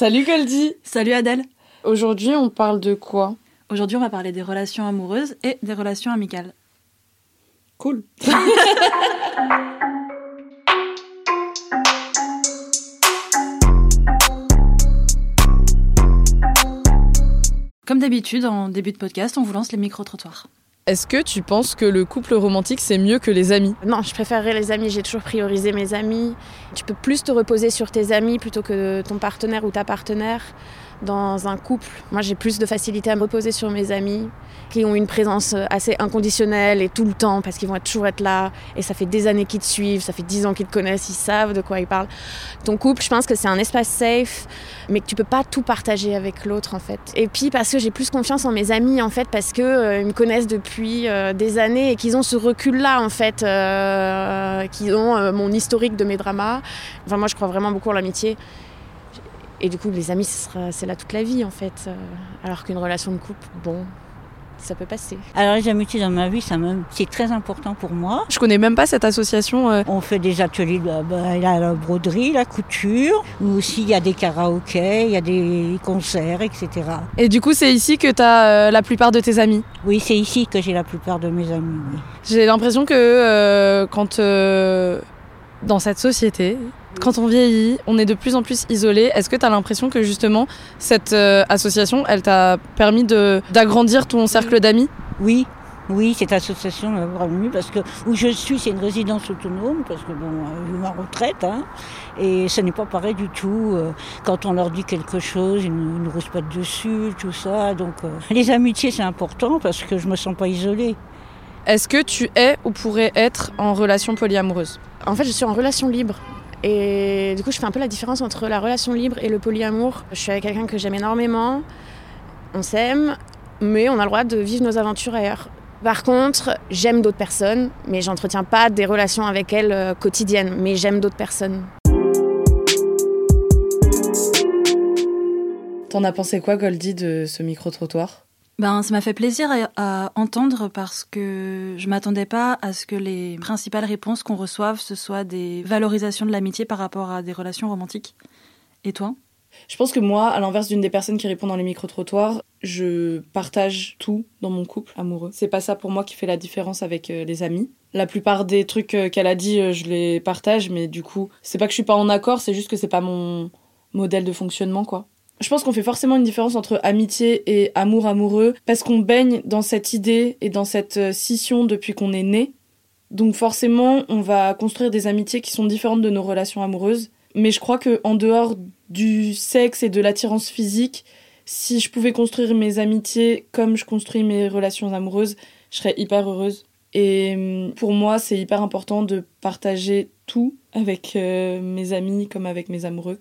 Salut Goldie Salut Adèle Aujourd'hui, on parle de quoi? Aujourd'hui, on va parler des relations amoureuses et des relations amicales. Cool Comme d'habitude, en début de podcast, on vous lance les micro-trottoirs. Est-ce que tu penses que le couple romantique, c'est mieux que les amis? Non, je préférerais les amis. J'ai toujours priorisé mes amis. Tu peux plus te reposer sur tes amis plutôt que ton partenaire ou ta partenaire dans un couple. Moi, j'ai plus de facilité à me reposer sur mes amis qui ont une présence assez inconditionnelle et tout le temps parce qu'ils vont toujours être là et ça fait des années qu'ils te suivent, ça fait dix ans qu'ils te connaissent, ils savent de quoi ils parlent. Ton couple, je pense que c'est un espace safe, mais que tu peux pas tout partager avec l'autre en fait. Et puis parce que j'ai plus confiance en mes amis en fait parce que euh, ils me connaissent depuis euh, des années et qu'ils ont ce recul là en fait, euh, qu'ils ont euh, mon historique de mes dramas. Enfin moi, je crois vraiment beaucoup en l'amitié. Et du coup, les amis, c'est là toute la vie en fait. Euh, Alors qu'une relation de couple, bon, ça peut passer. Alors les amitiés dans ma vie, ça me- c'est très important pour moi. Je connais même pas cette association. euh. On fait des ateliers de bah, la broderie, la couture. Nous aussi, il y a des karaokés, il y a des concerts, etc. Et du coup, c'est ici que tu as la plupart de tes amis? Oui, c'est ici que j'ai la plupart de mes amis. oui. J'ai l'impression que euh, quand euh, dans cette société, quand on vieillit, on est de plus en plus isolé. Est-ce que tu as l'impression que justement cette euh, association, elle t'a permis de d'agrandir ton cercle d'amis? Oui, oui, cette association m'a vraiment parce que où je suis, c'est une résidence autonome parce que bon, euh, j'ai eu ma retraite, hein, et ce n'est pas pareil du tout. euh, quand on leur dit quelque chose, ils nous, ils nous respectent dessus, tout ça. Donc, euh, les amitiés, c'est important parce que je me sens pas isolée. Est-ce que tu es ou pourrais être en relation polyamoureuse? En fait, je suis en relation libre. Et du coup, je fais un peu la différence entre la relation libre et le polyamour. Je suis avec quelqu'un que j'aime énormément. On s'aime, mais on a le droit de vivre nos aventures ailleurs. Par contre, j'aime d'autres personnes, mais j'entretiens pas des relations avec elles euh, quotidiennes. Mais j'aime d'autres personnes. T'en as pensé quoi, Goldie, de ce micro-trottoir? Ben, ça m'a fait plaisir à, entendre parce que je m'attendais pas à ce que les principales réponses qu'on reçoive ce soient des valorisations de l'amitié par rapport à des relations romantiques. Et toi? Je pense que moi, à l'inverse d'une des personnes qui répond dans les micro-trottoirs, je partage tout dans mon couple amoureux. C'est pas ça pour moi qui fait la différence avec euh, les amis. La plupart des trucs euh, qu'elle a dit, euh, je les partage, mais du coup, c'est pas que je suis pas en accord, c'est juste que c'est pas mon modèle de fonctionnement, quoi. Je pense qu'on fait forcément une différence entre amitié et amour amoureux parce qu'on baigne dans cette idée et dans cette euh, scission depuis qu'on est né. Donc forcément, on va construire des amitiés qui sont différentes de nos relations amoureuses. Mais je crois que en dehors du sexe et de l'attirance physique, si je pouvais construire mes amitiés comme je construis mes relations amoureuses, je serais hyper heureuse. Et hum, pour moi, c'est hyper important de partager tout avec euh, mes amis comme avec mes amoureux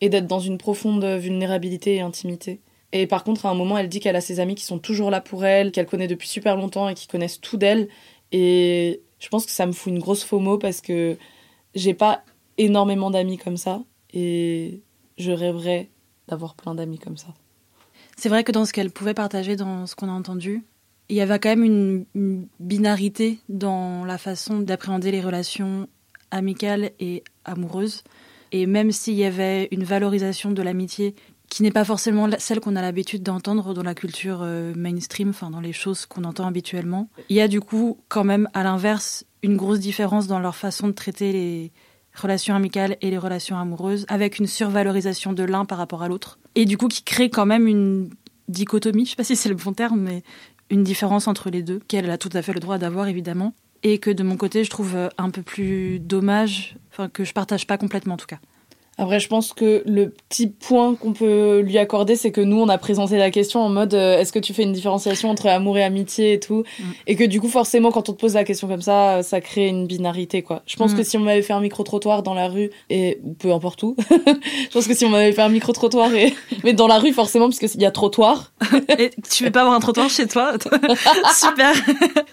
et d'être dans une profonde vulnérabilité et intimité. Et par contre, à un moment, elle dit qu'elle a ses amis qui sont toujours là pour elle, qu'elle connaît depuis super longtemps et qui connaissent tout d'elle. Et je pense que ça me fout une grosse FOMO parce que j'ai pas énormément d'amis comme ça et je rêverais d'avoir plein d'amis comme ça. C'est vrai que dans ce qu'elle pouvait partager, dans ce qu'on a entendu, il y avait quand même une, une binarité dans la façon d'appréhender les relations amicales et amoureuses. Et même s'il y avait une valorisation de l'amitié qui n'est pas forcément celle qu'on a l'habitude d'entendre dans la culture euh, mainstream, enfin dans les choses qu'on entend habituellement, il y a du coup quand même à l'inverse une grosse différence dans leur façon de traiter les relations amicales et les relations amoureuses, avec une survalorisation de l'un par rapport à l'autre, et du coup qui crée quand même une dichotomie, je sais pas si c'est le bon terme, mais une différence entre les deux, qu'elle a tout à fait le droit d'avoir évidemment, et que de mon côté je trouve euh, un peu plus dommage, enfin que je partage pas complètement en tout cas. Après, je pense que le petit point qu'on peut lui accorder, c'est que nous, on a présenté la question en mode euh, est-ce que tu fais une différenciation entre amour et amitié et tout Mm. Et que du coup, forcément, quand on te pose la question comme ça, euh, ça crée une binarité, quoi. Je pense Mm. que si on m'avait fait un micro-trottoir dans la rue, et peu importe où, je pense que si on m'avait fait un micro-trottoir, et... mais dans la rue, forcément, parce qu'il y a trottoir, Et tu veux pas avoir un trottoir chez toi? Super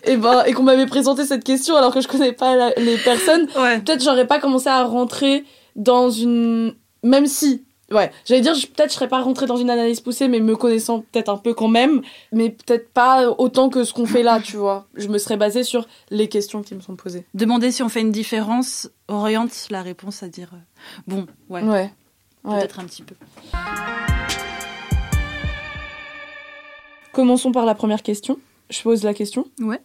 et, ben, et qu'on m'avait présenté cette question alors que je connais pas la- les personnes, Ouais. peut-être j'aurais pas commencé à rentrer dans une même si ouais j'allais dire peut-être je serais pas rentrée dans une analyse poussée mais me connaissant peut-être un peu quand même mais peut-être pas autant que ce qu'on fait là tu vois je me serais basée sur les questions qui me sont posées Demander si on fait une différence oriente la réponse à dire euh, bon, ouais. ouais peut-être un petit peu. Commençons par la première question. Je pose la question. Ouais.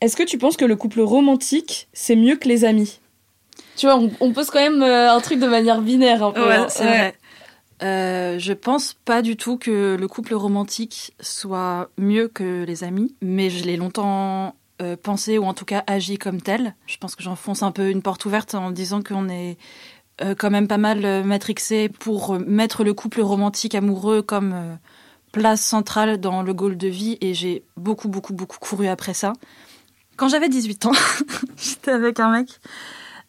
Est-ce que tu penses que le couple romantique, c'est mieux que les amis? Tu vois, on, pose quand même euh, un truc de manière binaire un peu. Ouais, hein. c'est vrai. Euh, je pense pas du tout que le couple romantique soit mieux que les amis, mais je l'ai longtemps euh, pensé ou en tout cas agi comme tel. Je pense que j'enfonce un peu une porte ouverte en disant qu'on est euh, quand même pas mal matrixé pour mettre le couple romantique amoureux comme place centrale dans le goal de vie et j'ai beaucoup beaucoup beaucoup couru après ça. Quand j'avais 18 ans, j'étais avec un mec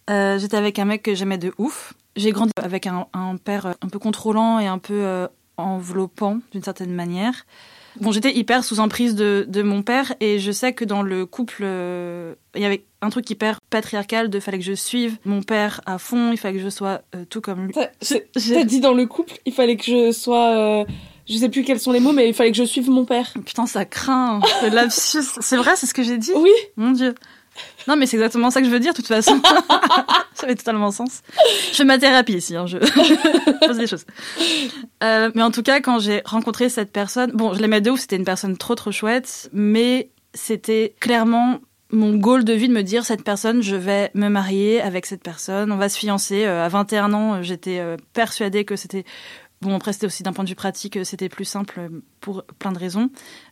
j'étais avec un mec que j'aimais de ouf j'ai grandi avec un, père un peu contrôlant et un peu euh, enveloppant d'une certaine manière. Bon, j'étais hyper sous emprise de, de, mon père et je sais que dans le couple, euh, il y avait un truc hyper patriarcal de fallait que je suive mon père à fond, il fallait que je sois euh, tout comme lui. T'as dit dans le couple, il fallait que je sois je sais plus quels sont les mots, mais il fallait que je suive mon père. Putain, ça craint. C'est vrai, c'est ce que j'ai dit? Oui. Mon Dieu. Non, mais c'est exactement ça que je veux dire, de toute façon. ça fait totalement sens. Je fais ma thérapie ici, hein, je pose des choses. Euh, mais en tout cas, quand j'ai rencontré cette personne, bon, je l'aimais de ouf, c'était une personne trop trop chouette, mais c'était clairement mon goal de vie de me dire cette personne, je vais me marier avec cette personne, on va se fiancer. Euh, à 21 ans, j'étais euh, persuadée que c'était Bon, après, c'était aussi d'un point de vue pratique, euh, c'était plus simple euh, pour plein de raisons.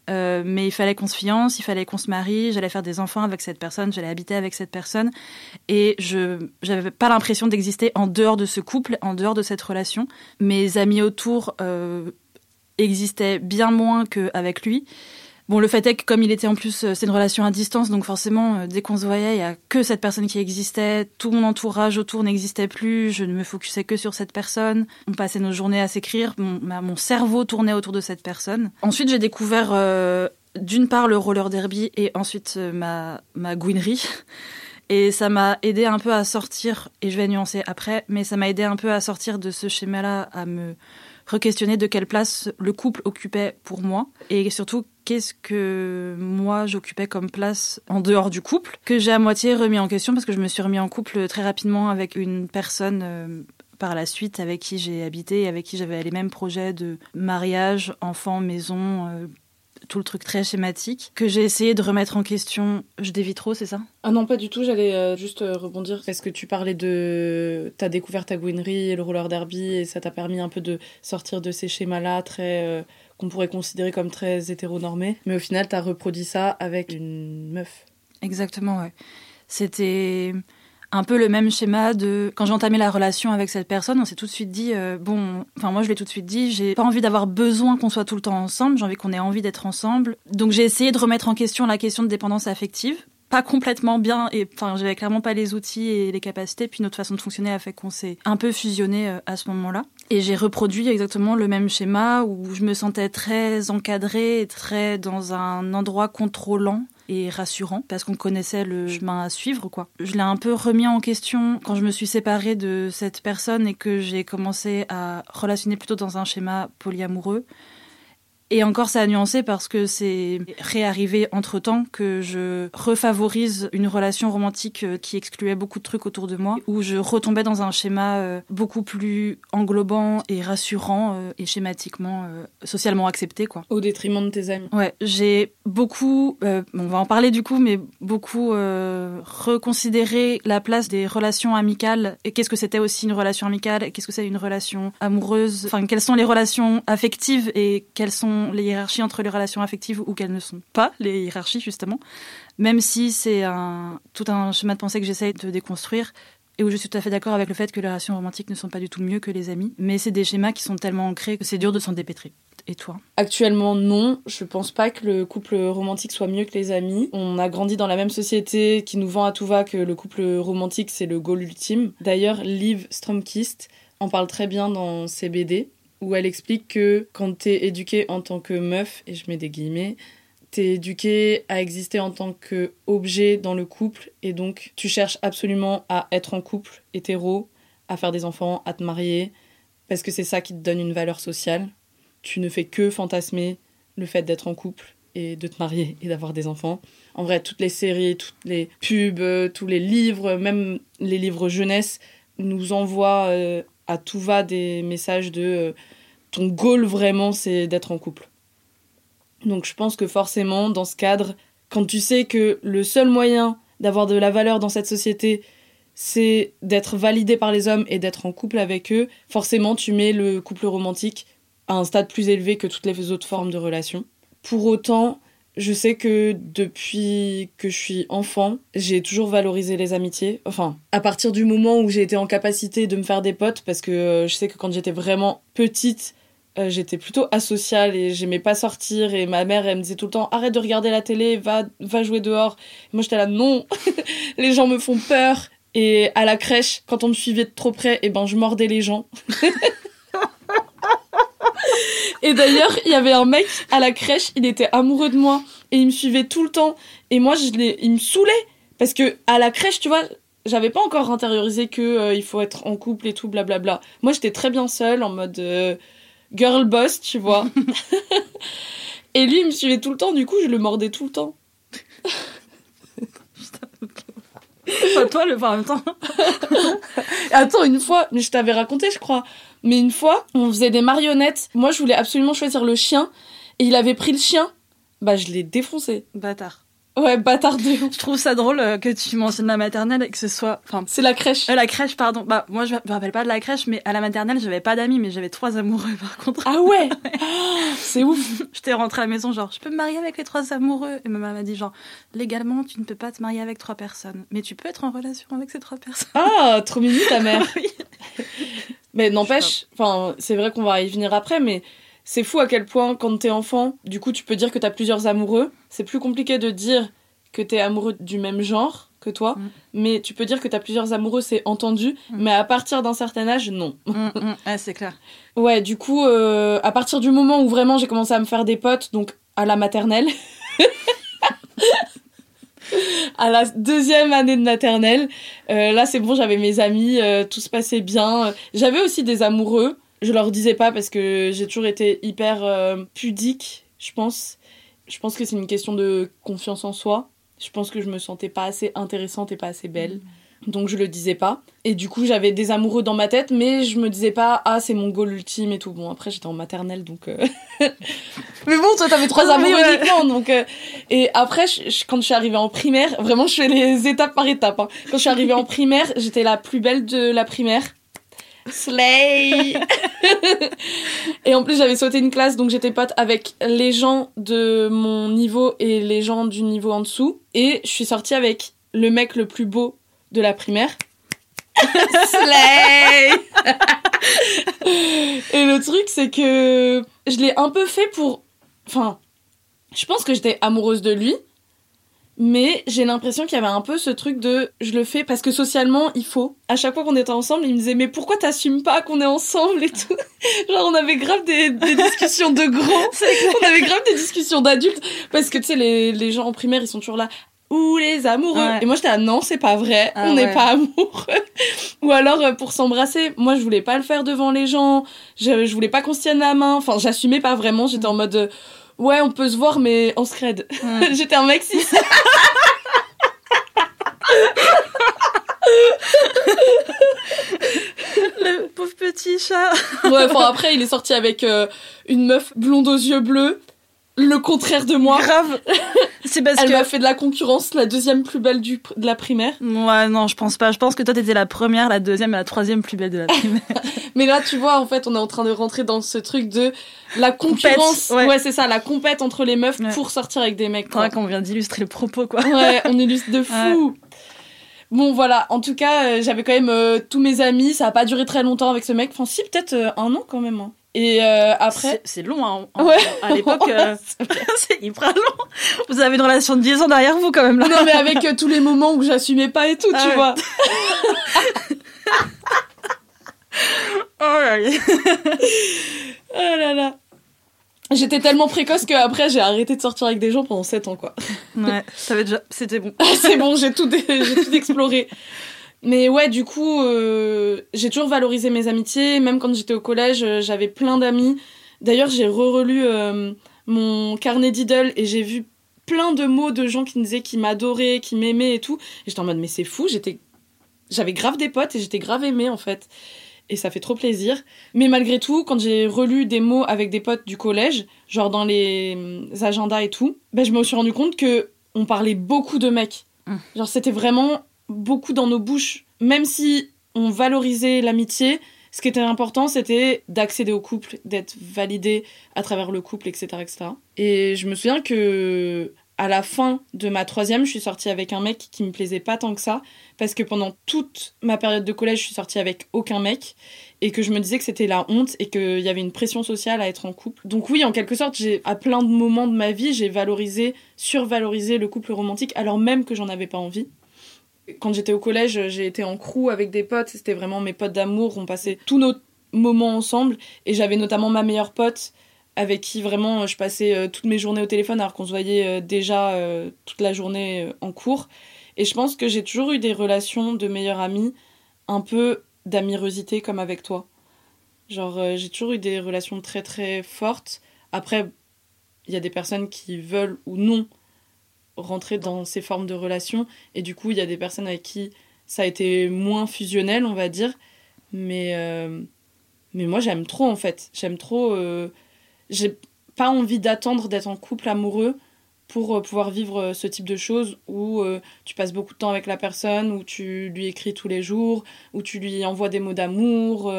Euh, mais il fallait qu'on se fiance, il fallait qu'on se marie, j'allais faire des enfants avec cette personne, j'allais habiter avec cette personne. Et je n'avais pas l'impression d'exister en dehors de ce couple, en dehors de cette relation. Mes amis autour existaient bien moins qu'avec lui. Bon, le fait est que comme il était en plus, euh, c'est une relation à distance, donc forcément, euh, dès qu'on se voyait, il y a que cette personne qui existait. Tout mon entourage autour n'existait plus. Je ne me focusais que sur cette personne. On passait nos journées à s'écrire. Mon, cerveau tournait autour de cette personne. Ensuite, j'ai découvert euh, d'une part le roller derby et ensuite ma ma gouinerie. Et ça m'a aidé un peu à sortir, et je vais nuancer après, mais ça m'a aidé un peu à sortir de ce schéma-là, à me re-questionner de quelle place le couple occupait pour moi, et surtout qu'est-ce que moi j'occupais comme place en dehors du couple, que j'ai à moitié remis en question parce que je me suis remis en couple très rapidement avec une personne euh, par la suite avec qui j'ai habité et avec qui j'avais les mêmes projets de mariage, enfant, maison. Euh, tout le truc très schématique que j'ai essayé de remettre en question. Je dévie trop, c'est ça? Ah non, pas du tout. J'allais euh, juste rebondir parce que tu parlais de ta découverte à Gouinerie et le roller derby et ça t'a permis un peu de sortir de ces schémas-là très qu'on pourrait considérer comme très hétéronormé. Mais au final, tu as reproduit ça avec une meuf. Exactement, ouais. C'était un peu le même schéma de quand j'ai entamé la relation avec cette personne, on s'est tout de suite dit euh, bon, enfin moi je l'ai tout de suite dit, j'ai pas envie d'avoir besoin qu'on soit tout le temps ensemble, j'ai envie qu'on ait envie d'être ensemble. Donc j'ai essayé de remettre en question la question de dépendance affective pas complètement bien et enfin j'avais clairement pas les outils et les capacités puis notre façon de fonctionner a fait qu'on s'est un peu fusionné euh, à ce moment-là et j'ai reproduit exactement le même schéma où je me sentais très encadrée et très dans un endroit contrôlant et rassurant parce qu'on connaissait le chemin à suivre quoi. Je l'ai un peu remis en question quand je me suis séparée de cette personne et que j'ai commencé à relationner plutôt dans un schéma polyamoureux. Et encore, ça a nuancé parce que c'est réarrivé entre temps que je refavorise une relation romantique euh, qui excluait beaucoup de trucs autour de moi, où je retombais dans un schéma euh, beaucoup plus englobant et rassurant euh, et schématiquement socialement accepté, quoi. Au détriment de tes amis. Ouais, j'ai beaucoup, on va en parler du coup, mais beaucoup reconsidéré la place des relations amicales et qu'est-ce que c'était aussi une relation amicale, qu'est-ce que c'est une relation amoureuse, enfin quelles sont les relations affectives et quelles sont les hiérarchies entre les relations affectives ou qu'elles ne sont pas les hiérarchies justement, même si c'est un, tout un schéma de pensée que j'essaye de déconstruire et où je suis tout à fait d'accord avec le fait que les relations romantiques ne sont pas du tout mieux que les amis, mais c'est des schémas qui sont tellement ancrés que c'est dur de s'en dépêtrer. Et toi? Actuellement, non. Je pense pas que le couple romantique soit mieux que les amis. On a grandi dans la même société qui nous vend à tout va que le couple romantique c'est le goal ultime. D'ailleurs, Liv Stromkist en parle très bien dans ses BD où elle explique que quand t'es éduquée en tant que meuf, et je mets des guillemets, t'es éduquée à exister en tant qu'objet dans le couple, et donc tu cherches absolument à être en couple hétéro, à faire des enfants, à te marier, parce que c'est ça qui te donne une valeur sociale. Tu ne fais que fantasmer le fait d'être en couple et de te marier et d'avoir des enfants. En vrai, toutes les séries, toutes les pubs, tous les livres, même les livres jeunesse nous envoient euh, à tout va des messages de euh, ton goal vraiment, c'est d'être en couple. Donc je pense que forcément, dans ce cadre, quand tu sais que le seul moyen d'avoir de la valeur dans cette société, c'est d'être validé par les hommes et d'être en couple avec eux, forcément tu mets le couple romantique à un stade plus élevé que toutes les autres formes de relations. Pour autant, je sais que depuis que je suis enfant, j'ai toujours valorisé les amitiés. Enfin, à partir du moment où j'ai été en capacité de me faire des potes, parce que euh, je sais que quand j'étais vraiment petite, euh, j'étais plutôt asociale et j'aimais pas sortir et ma mère elle me disait tout le temps arrête de regarder la télé, va va jouer dehors. moi j'étais là non, les gens me font peur et à la crèche quand on me suivait de trop près, eh ben je mordais les gens. Et d'ailleurs, il y avait un mec à la crèche, il était amoureux de moi et il me suivait tout le temps. Et moi, je il me saoulait parce que à la crèche, tu vois, j'avais pas encore intériorisé que euh, il faut être en couple et tout, blablabla. Moi, j'étais très bien seule en mode euh, girl boss, tu vois. et lui, il me suivait tout le temps. Du coup, je le mordais tout le temps. Pas toi, le même temps. Attends, une fois, mais je t'avais raconté, je crois. Mais une fois, on faisait des marionnettes. Moi, je voulais absolument choisir le chien. Et il avait pris le chien. Bah, je l'ai défoncé. Bâtard. Ouais, bâtard de Je trouve ça drôle euh, que tu mentionnes la maternelle et que ce soit. Enfin, c'est la crèche. Euh, la crèche, pardon. Bah, moi, je me rappelle pas de la crèche, mais à la maternelle, j'avais pas d'amis, mais j'avais trois amoureux, par contre. Ah ouais? C'est ouf J'étais rentrée à la maison, genre, je peux me marier avec les trois amoureux? Et ma maman m'a dit, genre, légalement, tu ne peux pas te marier avec trois personnes, mais tu peux être en relation avec ces trois personnes. Ah, trop mignon ta mère oui. Mais n'empêche, enfin, c'est vrai qu'on va y venir après, mais c'est fou à quel point, quand t'es enfant, du coup, tu peux dire que t'as plusieurs amoureux. C'est plus compliqué de dire que t'es amoureux du même genre que toi, mm. mais tu peux dire que t'as plusieurs amoureux, c'est entendu, mm. mais à partir d'un certain âge, non. Mm, c'est clair. Ouais, du coup, euh, à partir du moment où vraiment j'ai commencé à me faire des potes, donc à la maternelle, à la deuxième année de maternelle, euh, là c'est bon, j'avais mes amis, euh, tout se passait bien. J'avais aussi des amoureux, je leur disais pas parce que j'ai toujours été hyper pudique, je pense. Je pense que c'est une question de confiance en soi. Je pense que je me sentais pas assez intéressante et pas assez belle. Mm. Donc je le disais pas. Et du coup, j'avais des amoureux dans ma tête, mais je me disais pas, ah, c'est mon goal ultime et tout. Bon, après, j'étais en maternelle, donc. Euh, mais bon, toi, t'avais trois amoureux uniquement, donc. Euh, et après, quand je suis arrivée en primaire, vraiment, je fais les étapes par étapes. Hein. Quand je suis arrivée en primaire, j'étais la plus belle de la primaire. Slay Et en plus, j'avais sauté une classe, donc j'étais pote avec les gens de mon niveau et les gens du niveau en dessous. Et je suis sortie avec le mec le plus beau de la primaire. Slay Et le truc, c'est que je l'ai un peu fait pour... Enfin, je pense que j'étais amoureuse de lui, mais j'ai l'impression qu'il y avait un peu ce truc de je le fais parce que socialement il faut. À chaque fois qu'on était ensemble, il me disait mais pourquoi t'assumes pas qu'on est ensemble et tout? Genre on avait grave des, des discussions de grands, on avait grave des discussions d'adultes parce que tu sais les, les gens en primaire ils sont toujours là ou les amoureux? Et moi j'étais là non c'est pas vrai, ah on n'est pas amoureux. Ou alors euh, pour s'embrasser, moi je voulais pas le faire devant les gens, je, je voulais pas qu'on se tienne la main. Enfin j'assumais pas vraiment, j'étais en mode Ouais, on peut se voir, mais en scred. J'étais un mec Le pauvre petit chat. ouais, enfin après, il est sorti avec euh, une meuf blonde aux yeux bleus le contraire de moi. Grave. C'est parce Elle m'a fait de la concurrence, la deuxième plus belle du, de la primaire. Ouais, non, je pense pas. Je pense que toi, t'étais la première, la deuxième et la troisième plus belle de la primaire. Mais là, tu vois, en fait, on est en train de rentrer dans ce truc de la concurrence. ouais, c'est ça, la compète entre les meufs pour sortir avec des mecs. C'est qu'on vient d'illustrer le propos, quoi. Ouais, on illustre de fou. Bon voilà, en tout cas, euh, j'avais quand même euh, tous mes amis, ça a pas duré très longtemps avec ce mec, enfin si peut-être euh, un an quand même. Hein. Et euh, après. C'est long, hein. ouais. À l'époque, euh, c'est hyper long. Vous avez une relation de 10 ans derrière vous, quand même, là. Non, mais avec euh, tous les moments où j'assumais pas et tout, tu vois. oh là là. oh là là. J'étais tellement précoce qu'après, j'ai arrêté de sortir avec des gens pendant 7 ans, quoi. Ouais, ça avait déjà. C'était bon. c'est bon, j'ai tout, j'ai tout exploré. Mais ouais, du coup, euh, j'ai toujours valorisé mes amitiés. Même quand j'étais au collège, euh, j'avais plein d'amis. D'ailleurs, j'ai re-relu euh, mon carnet d'idoles et j'ai vu plein de mots de gens qui me disaient qu'ils m'adoraient, qui m'aimaient et tout. Et j'étais en mode, mais c'est fou, j'étais... J'avais grave des potes et j'étais grave aimée, en fait. et ça fait trop plaisir. Mais malgré tout, quand j'ai relu des mots avec des potes du collège, genre dans les agendas et tout, ben je me suis rendu compte que on parlait beaucoup de mecs. Mm. Genre c'était vraiment beaucoup dans nos bouches. Même si on valorisait l'amitié, ce qui était important, c'était d'accéder au couple, d'être validé à travers le couple, etc., etc. Et je me souviens que à la fin de ma troisième, je suis sortie avec un mec qui me plaisait pas tant que ça, parce que pendant toute ma période de collège, je suis sortie avec aucun mec, et que je me disais que c'était la honte, et qu'il y avait une pression sociale à être en couple. Donc oui, en quelque sorte, j'ai à plein de moments de ma vie, j'ai valorisé, survalorisé le couple romantique, alors même que j'en avais pas envie. Quand j'étais au collège, j'ai été en crew avec des potes, c'était vraiment mes potes d'amour, on passait tous nos moments ensemble, et j'avais notamment ma meilleure pote, avec qui vraiment je passais euh, toutes mes journées au téléphone alors qu'on se voyait euh, déjà euh, toute la journée euh, en cours. Et je pense que j'ai toujours eu des relations de meilleure amie, un peu d'amirosité comme avec toi. Genre, euh, j'ai toujours eu des relations très très fortes. Après, il y a des personnes qui veulent ou non rentrer dans ces formes de relations. Et du coup, il y a des personnes avec qui ça a été moins fusionnel, on va dire. Mais, euh, mais moi, j'aime trop en fait. J'aime trop. euh, j'ai pas envie d'attendre d'être en couple amoureux pour euh, pouvoir vivre ce type de choses où tu passes beaucoup de temps avec la personne, où tu lui écris tous les jours, où tu lui envoies des mots d'amour.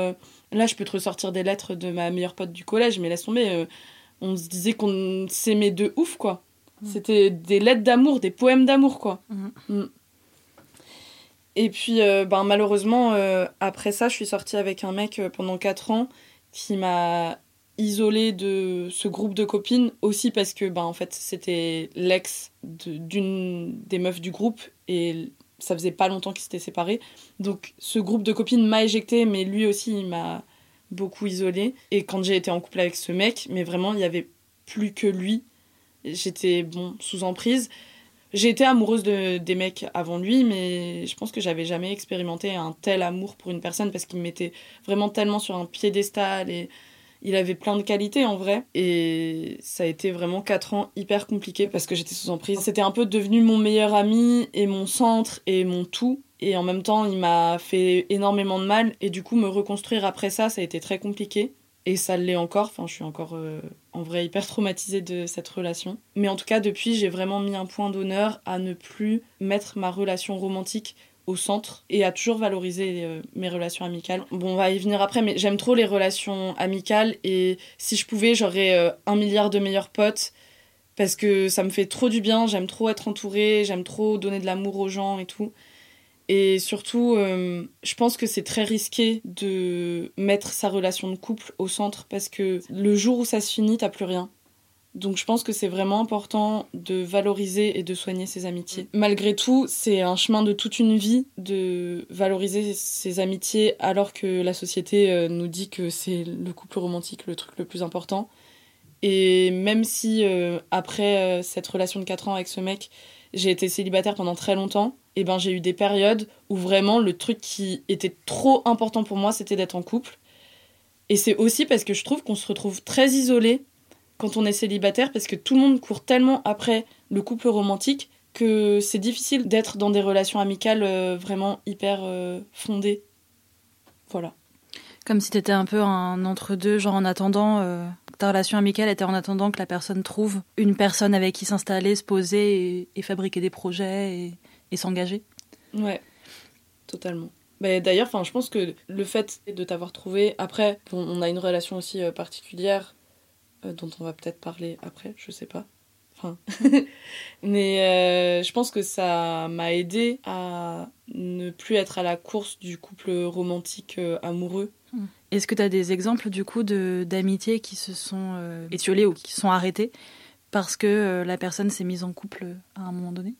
Là, je peux te ressortir des lettres de ma meilleure pote du collège, mais laisse tomber. on se disait qu'on s'aimait de ouf, quoi. C'était des lettres d'amour, des poèmes d'amour, quoi. Mhm. Mm. Et puis, euh, ben, malheureusement, euh, après ça, je suis sortie avec un mec euh, pendant 4 ans qui m'a isolée de ce groupe de copines aussi parce que, ben, en fait, c'était l'ex de- d'une des meufs du groupe et ça faisait pas longtemps qu'ils s'étaient séparés. Donc, ce groupe de copines m'a éjectée, mais lui aussi, il m'a beaucoup isolée. Et quand j'ai été en couple avec ce mec, mais vraiment, il y avait plus que lui. J'étais, bon, sous emprise. J'ai été amoureuse de, des mecs avant lui, mais je pense que j'avais jamais expérimenté un tel amour pour une personne parce qu'il me mettait vraiment tellement sur un piédestal et il avait plein de qualités en vrai. Et ça a été vraiment 4 ans hyper compliqués parce que j'étais sous emprise. C'était un peu devenu mon meilleur ami et mon centre et mon tout. Et en même temps, il m'a fait énormément de mal. Et du coup, me reconstruire après ça, ça a été très compliqué. Et ça l'est encore. Enfin, je suis encore euh, en vrai hyper traumatisée de cette relation. Mais en tout cas, depuis, j'ai vraiment mis un point d'honneur à ne plus mettre ma relation romantique au centre et à toujours valoriser euh, mes relations amicales. Bon, on va y venir après, mais j'aime trop les relations amicales et si je pouvais, j'aurais euh, un milliard de meilleurs potes parce que ça me fait trop du bien. J'aime trop être entourée, j'aime trop donner de l'amour aux gens et tout. Et surtout, euh, je pense que c'est très risqué de mettre sa relation de couple au centre parce que le jour où ça se finit, t'as plus rien. Donc je pense que c'est vraiment important de valoriser et de soigner ses amitiés. Malgré tout, c'est un chemin de toute une vie de valoriser ses amitiés alors que la société euh, nous dit que c'est le couple romantique le truc le plus important. Et même si euh, après cette relation de 4 ans avec ce mec, j'ai été célibataire pendant très longtemps, et ben j'ai eu des périodes où vraiment le truc qui était trop important pour moi, c'était d'être en couple. Et c'est aussi parce que je trouve qu'on se retrouve très isolé quand on est célibataire parce que tout le monde court tellement après le couple romantique que c'est difficile d'être dans des relations amicales euh, vraiment hyper euh, fondées. Voilà. Comme si t'étais un peu un entre-deux, genre en attendant, euh, ta relation amicale était en attendant que la personne trouve une personne avec qui s'installer, se poser et, fabriquer des projets et, et s'engager. Ouais, totalement. Bah, D'ailleurs, je pense que le fait de t'avoir trouvé, après, bon, on a une relation aussi euh, particulière euh, dont on va peut-être parler après, je sais pas. Enfin, mais euh, je pense que ça m'a aidé à ne plus être à la course du couple romantique amoureux. Est-ce que tu as des exemples du coup d'amitiés qui se sont étiolées ou qui sont arrêtées parce que la personne s'est mise en couple à un moment donné?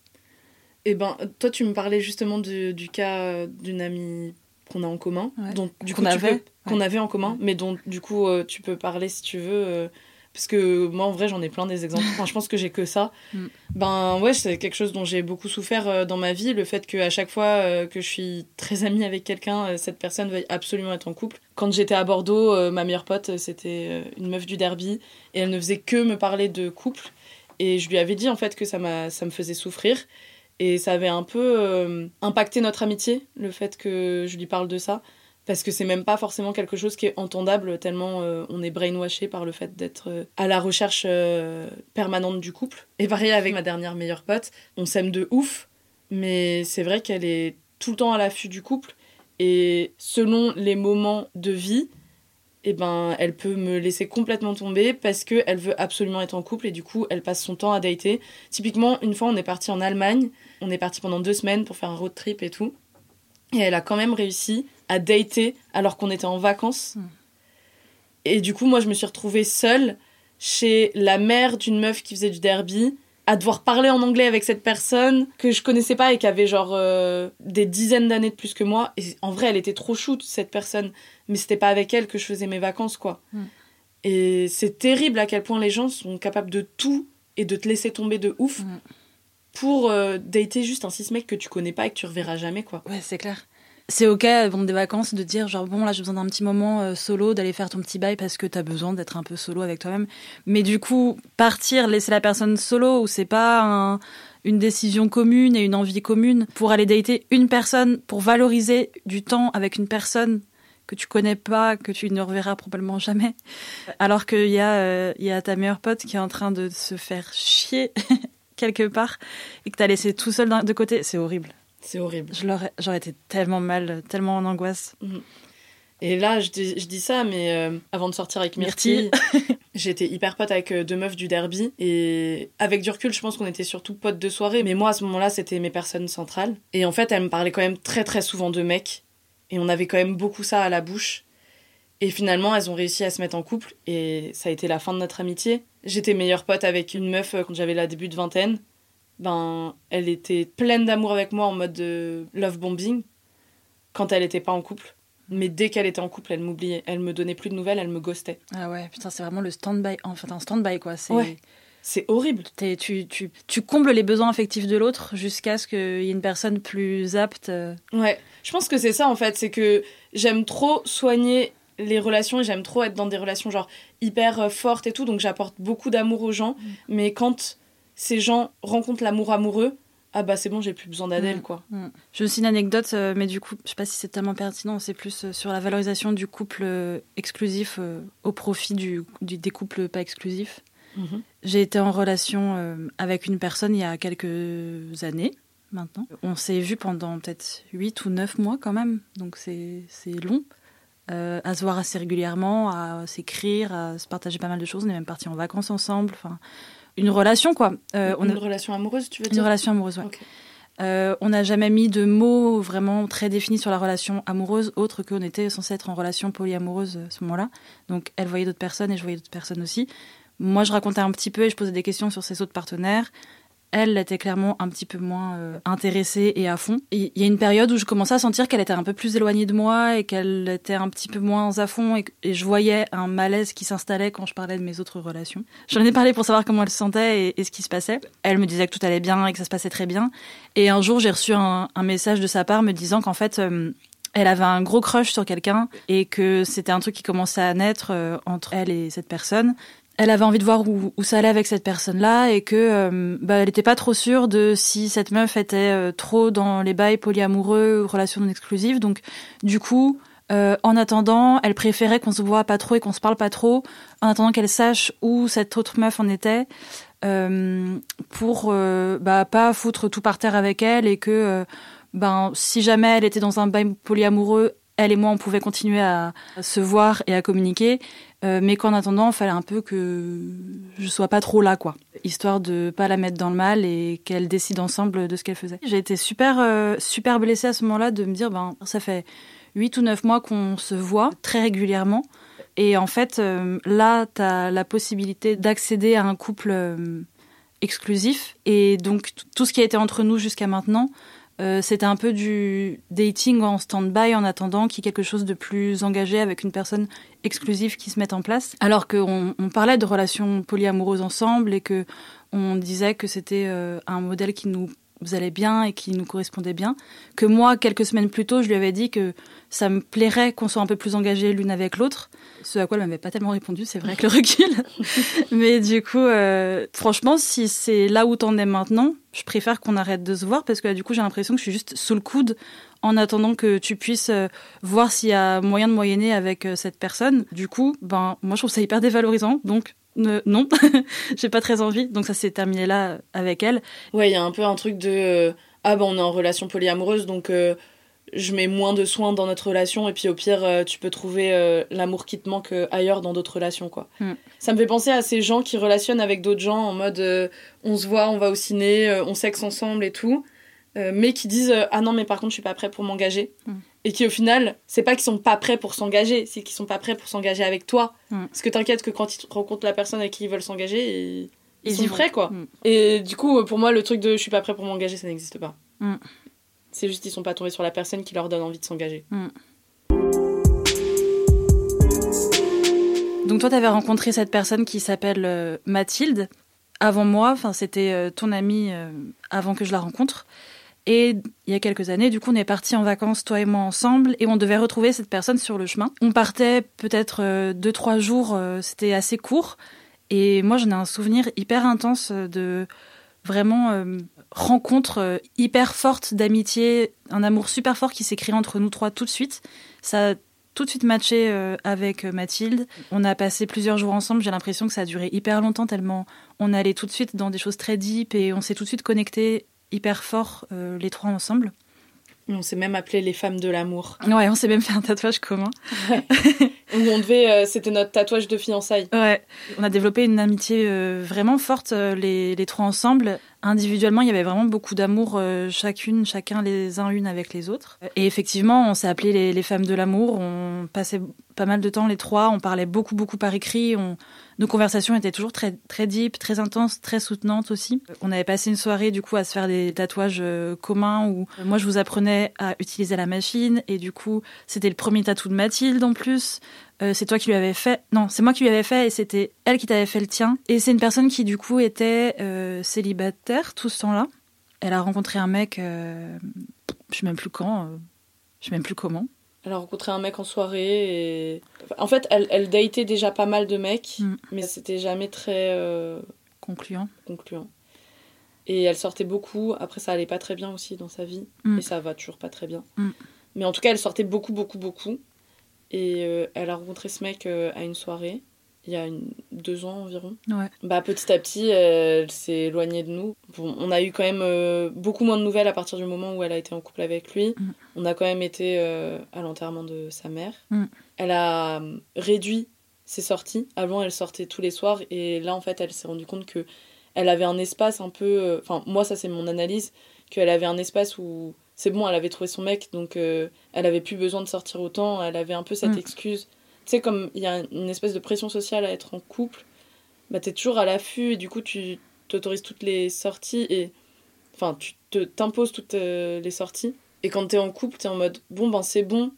Et ben, toi, tu me parlais justement du, du cas euh, d'une amie qu'on a en commun, Ouais. dont du Qu'on avait. qu'on avait en commun, mais dont du coup euh, tu peux parler si tu veux. euh, parce que moi, en vrai, j'en ai plein des exemples. Enfin, je pense que j'ai que ça. Mm. Ben ouais, c'est quelque chose dont j'ai beaucoup souffert euh, dans ma vie, le fait qu'à chaque fois que je suis très amie avec quelqu'un, cette personne veuille absolument être en couple. Quand j'étais à Bordeaux, ma meilleure pote, c'était une meuf du derby, et elle ne faisait que me parler de couple. Et je lui avais dit en fait que ça, m'a, ça me faisait souffrir. Et ça avait un peu euh, impacté notre amitié, le fait que je lui parle de ça. parce que c'est même pas forcément quelque chose qui est entendable tellement euh, on est brainwashé par le fait d'être euh, à la recherche permanente du couple. Et pareil avec ma dernière meilleure pote, on s'aime de ouf, mais c'est vrai qu'elle est tout le temps à l'affût du couple et selon les moments de vie, eh ben, elle peut me laisser complètement tomber parce qu'elle veut absolument être en couple et du coup, elle passe son temps à dater. Typiquement, une fois, on est parti en Allemagne, on est parti pendant deux semaines pour faire un road trip et tout. Et elle a quand même réussi à dater alors qu'on était en vacances. Mm. Et du coup, moi, je me suis retrouvée seule chez la mère d'une meuf qui faisait du derby, à devoir parler en anglais avec cette personne que je connaissais pas et qui avait genre euh, des dizaines d'années de plus que moi. Et en vrai, elle était trop shoot, cette personne. Mais c'était pas avec elle que je faisais mes vacances, quoi. Mm. Et c'est terrible à quel point les gens sont capables de tout et de te laisser tomber de ouf Mm. pour euh, dater juste un cis mec que tu connais pas et que tu reverras jamais, quoi. Ouais, c'est clair. C'est ok, bon, des vacances, de dire genre, bon, là, j'ai besoin d'un petit moment euh, solo, d'aller faire ton petit bail parce que t'as besoin d'être un peu solo avec toi-même. Mais du coup, partir, laisser la personne solo, c'est pas un- une décision commune et une envie commune, pour aller dater une personne, pour valoriser du temps avec une personne que tu connais pas, que tu ne reverras probablement jamais. Alors qu'il y, a, euh, y a ta meilleure pote qui est en train de se faire chier quelque part et que t'as laissé tout seul de côté, c'est horrible. C'est horrible. J'aurais été tellement mal, tellement en angoisse. Et là, je dis, je dis ça, mais euh, avant de sortir avec Myrtille, j'étais hyper pote avec euh, deux meufs du derby. Et avec du recul, je pense qu'on était surtout potes de soirée. Mais moi, à ce moment-là, c'était mes personnes centrales. Et en fait, elles me parlaient quand même très très souvent de mecs. Et on avait quand même beaucoup ça à la bouche. Et finalement, elles ont réussi à se mettre en couple. Et ça a été la fin de notre amitié. J'étais meilleure pote avec une meuf euh, quand j'avais la début de vingtaine. Ben, elle était pleine d'amour avec moi en mode de love bombing. Quand elle était pas en couple. Mais dès qu'elle était en couple, elle m'oubliait. Elle me donnait plus de nouvelles, elle me ghostait. Ah ouais, putain, c'est vraiment le stand-by. Enfin, un stand-by, quoi. C'est, Ouais. C'est horrible. t'es- tu, tu, tu combles les besoins affectifs de l'autre jusqu'à ce qu'il y ait une personne plus apte. euh, Ouais. Je pense que c'est ça en fait. C'est que j'aime trop soigner les relations et j'aime trop être dans des relations genre hyper euh, fortes et tout. Donc j'apporte beaucoup d'amour aux gens. Mais quand ces gens rencontrent l'amour amoureux, ah bah c'est bon, j'ai plus besoin d'Adèle Mm. quoi. J'ai aussi une anecdote, euh, mais du coup, je sais pas si c'est tellement pertinent, c'est plus euh, sur la valorisation du couple euh, exclusif au profit du, du- des couples pas exclusifs. Mhm. J'ai été en relation avec une personne il y a quelques années maintenant. On s'est vu pendant peut-être 8 ou 9 mois quand même, donc c'est long. À se voir assez régulièrement, à s'écrire, à se partager pas mal de choses. On est même partis en vacances ensemble. Enfin, une relation quoi. Euh, on Une a- relation amoureuse, tu veux une dire relation amoureuse, ouais. Ok. Euh, on n'a jamais mis de mots vraiment très définis sur la relation amoureuse, autre qu'on était censé être en relation polyamoureuse à ce moment-là. Donc elle voyait d'autres personnes et je voyais d'autres personnes aussi. Moi, je racontais un petit peu et je posais des questions sur ses autres partenaires. Elle était clairement un petit peu moins euh, intéressée et à fond. Il y a une période où je commençais à sentir qu'elle était un peu plus éloignée de moi et qu'elle était un petit peu moins à fond et, je voyais un malaise qui s'installait quand je parlais de mes autres relations. J'en ai parlé pour savoir comment elle se sentait et, ce qui se passait. Elle me disait que tout allait bien et que ça se passait très bien. Et un jour, j'ai reçu un, un message de sa part me disant qu'en fait, euh, elle avait un gros crush sur quelqu'un et que c'était un truc qui commençait à naître euh, entre elle et cette personne. Elle avait envie de voir où, où ça allait avec cette personne-là et que euh, bah, elle n'était pas trop sûre de si cette meuf était euh, trop dans les bails polyamoureux ou relations non exclusives. Donc, du coup, euh, en attendant, elle préférait qu'on se voit pas trop et qu'on se parle pas trop, en attendant qu'elle sache où cette autre meuf en était, euh, pour bah, pas foutre tout par terre avec elle et que ben si jamais elle était dans un bail polyamoureux, elle et moi on pouvait continuer à se voir et à communiquer, euh, mais qu'en attendant, il fallait un peu que je sois pas trop là, quoi, histoire de pas la mettre dans le mal et qu'elle décide ensemble de ce qu'elle faisait. J'ai été super euh, super blessée à ce moment-là de me dire ben ça fait huit ou neuf mois qu'on se voit très régulièrement. Et en fait, euh, là, tu as la possibilité d'accéder à un couple exclusif. Et donc, tout ce qui a été entre nous jusqu'à maintenant, euh, c'était un peu du dating en stand-by en attendant qu'il y ait quelque chose de plus engagé avec une personne exclusive qui se mette en place. Alors qu'on on parlait de relations polyamoureuses ensemble et que on disait que c'était euh, un modèle qui nous allait bien et qui nous correspondait bien. Que moi, quelques semaines plus tôt, je lui avais dit que ça me plairait qu'on soit un peu plus engagés l'une avec l'autre. Ce à quoi elle m'avait pas tellement répondu, c'est vrai, avec le recul. Mais du coup, euh, franchement, si c'est là où t'en es maintenant, je préfère qu'on arrête de se voir parce que là, du coup, j'ai l'impression que je suis juste sous le coude en attendant que tu puisses euh, voir s'il y a moyen de moyenner avec euh, cette personne. Du coup, ben moi je trouve ça hyper dévalorisant, donc euh, non, j'ai pas très envie. Donc ça s'est terminé là avec elle. Ouais, il y a un peu un truc de euh, ah bah on est en relation polyamoureuse donc euh, je mets moins de soins dans notre relation et puis au pire euh, tu peux trouver euh, l'amour qui te manque euh, ailleurs dans d'autres relations quoi. Mm. Ça me fait penser à ces gens qui relationnent avec d'autres gens en mode euh, on se voit, on va au ciné, euh, on sexe ensemble et tout, euh, mais qui disent euh, ah non mais par contre je suis pas prêt pour m'engager Mm. Et qui au final c'est pas qu'ils sont pas prêts pour s'engager, c'est qu'ils sont pas prêts pour s'engager avec toi. Mm. Parce que t'inquiète que quand ils rencontrent la personne avec qui ils veulent s'engager, ils, ils Ils sont y prêts quoi. Mm. Et du coup, pour moi, le truc de je suis pas prêt pour m'engager, ça n'existe pas. Mm. C'est juste qu'ils sont pas tombés sur la personne qui leur donne envie de s'engager. Donc toi, tu avais rencontré cette personne qui s'appelle euh, Mathilde avant moi. Enfin, c'était euh, ton amie euh, avant que je la rencontre. Et il y a quelques années, du coup, on est partis en vacances, toi et moi ensemble, et on devait retrouver cette personne sur le chemin. On partait peut-être euh, deux, trois jours, euh, c'était assez court. Et moi, j'en ai un souvenir hyper intense euh, de vraiment rencontre hyper forte d'amitié, un amour super fort qui s'est créé entre nous trois tout de suite. Ça a tout de suite matché avec Mathilde. On a passé plusieurs jours ensemble. J'ai l'impression que ça a duré hyper longtemps tellement on allait tout de suite dans des choses très deep et on s'est tout de suite connectés hyper fort euh, les trois ensemble. On s'est même appelé les femmes de l'amour. Ouais, on s'est même fait un tatouage commun. Où on devait, euh, c'était notre tatouage de fiançailles. Ouais, on a développé une amitié euh, vraiment forte les, les trois ensemble. Individuellement, il y avait vraiment beaucoup d'amour chacune, chacun les uns une avec les autres. Et effectivement, on s'est appelé les, les femmes de l'amour. On passait pas mal de temps les trois. On parlait beaucoup, beaucoup par écrit. On... Nos conversations étaient toujours très, très deep, très intenses, très soutenantes aussi. On avait passé une soirée du coup à se faire des tatouages euh, communs où euh, moi je vous apprenais à utiliser la machine et du coup c'était le premier tatou de Mathilde en plus. Euh, c'est toi qui lui avais fait. Non, c'est moi qui lui avais fait et c'était elle qui t'avait fait le tien. Et c'est une personne qui du coup était célibataire tout ce temps-là. Elle a rencontré un mec, euh, je sais même plus quand, je sais même plus comment. Elle a rencontré un mec en soirée et. En fait, elle, elle datait déjà pas mal de mecs, Mm. mais c'était jamais très euh, Concluant. concluant. Et elle sortait beaucoup. Après, ça allait pas très bien aussi dans sa vie. Mm. Et ça va toujours pas très bien. Mm. Mais en tout cas, elle sortait beaucoup, beaucoup, beaucoup. Et euh, elle a rencontré ce mec euh, à une soirée, il y a une- deux ans environ. Ouais. Bah, petit à petit, elle s'est éloignée de nous. Bon, on a eu quand même euh, beaucoup moins de nouvelles à partir du moment où elle a été en couple avec lui. Mm. On a quand même été euh, à l'enterrement de sa mère. Mm. Elle a euh, réduit ses sorties. Avant, elle sortait tous les soirs. Et là, en fait, elle s'est rendue compte que elle avait un espace un peu. Enfin, moi, ça, c'est mon analyse. Qu'elle avait un espace où c'est bon, elle avait trouvé son mec. Donc, euh, elle avait plus besoin de sortir autant. Elle avait un peu cette Mm. excuse. Tu sais, comme il y a une espèce de pression sociale à être en couple bah, t'es toujours à l'affût et du coup tu t'autorises toutes les sorties et enfin tu te t'imposes toutes euh, les sorties et quand t'es en couple t'es en mode bon ben c'est bon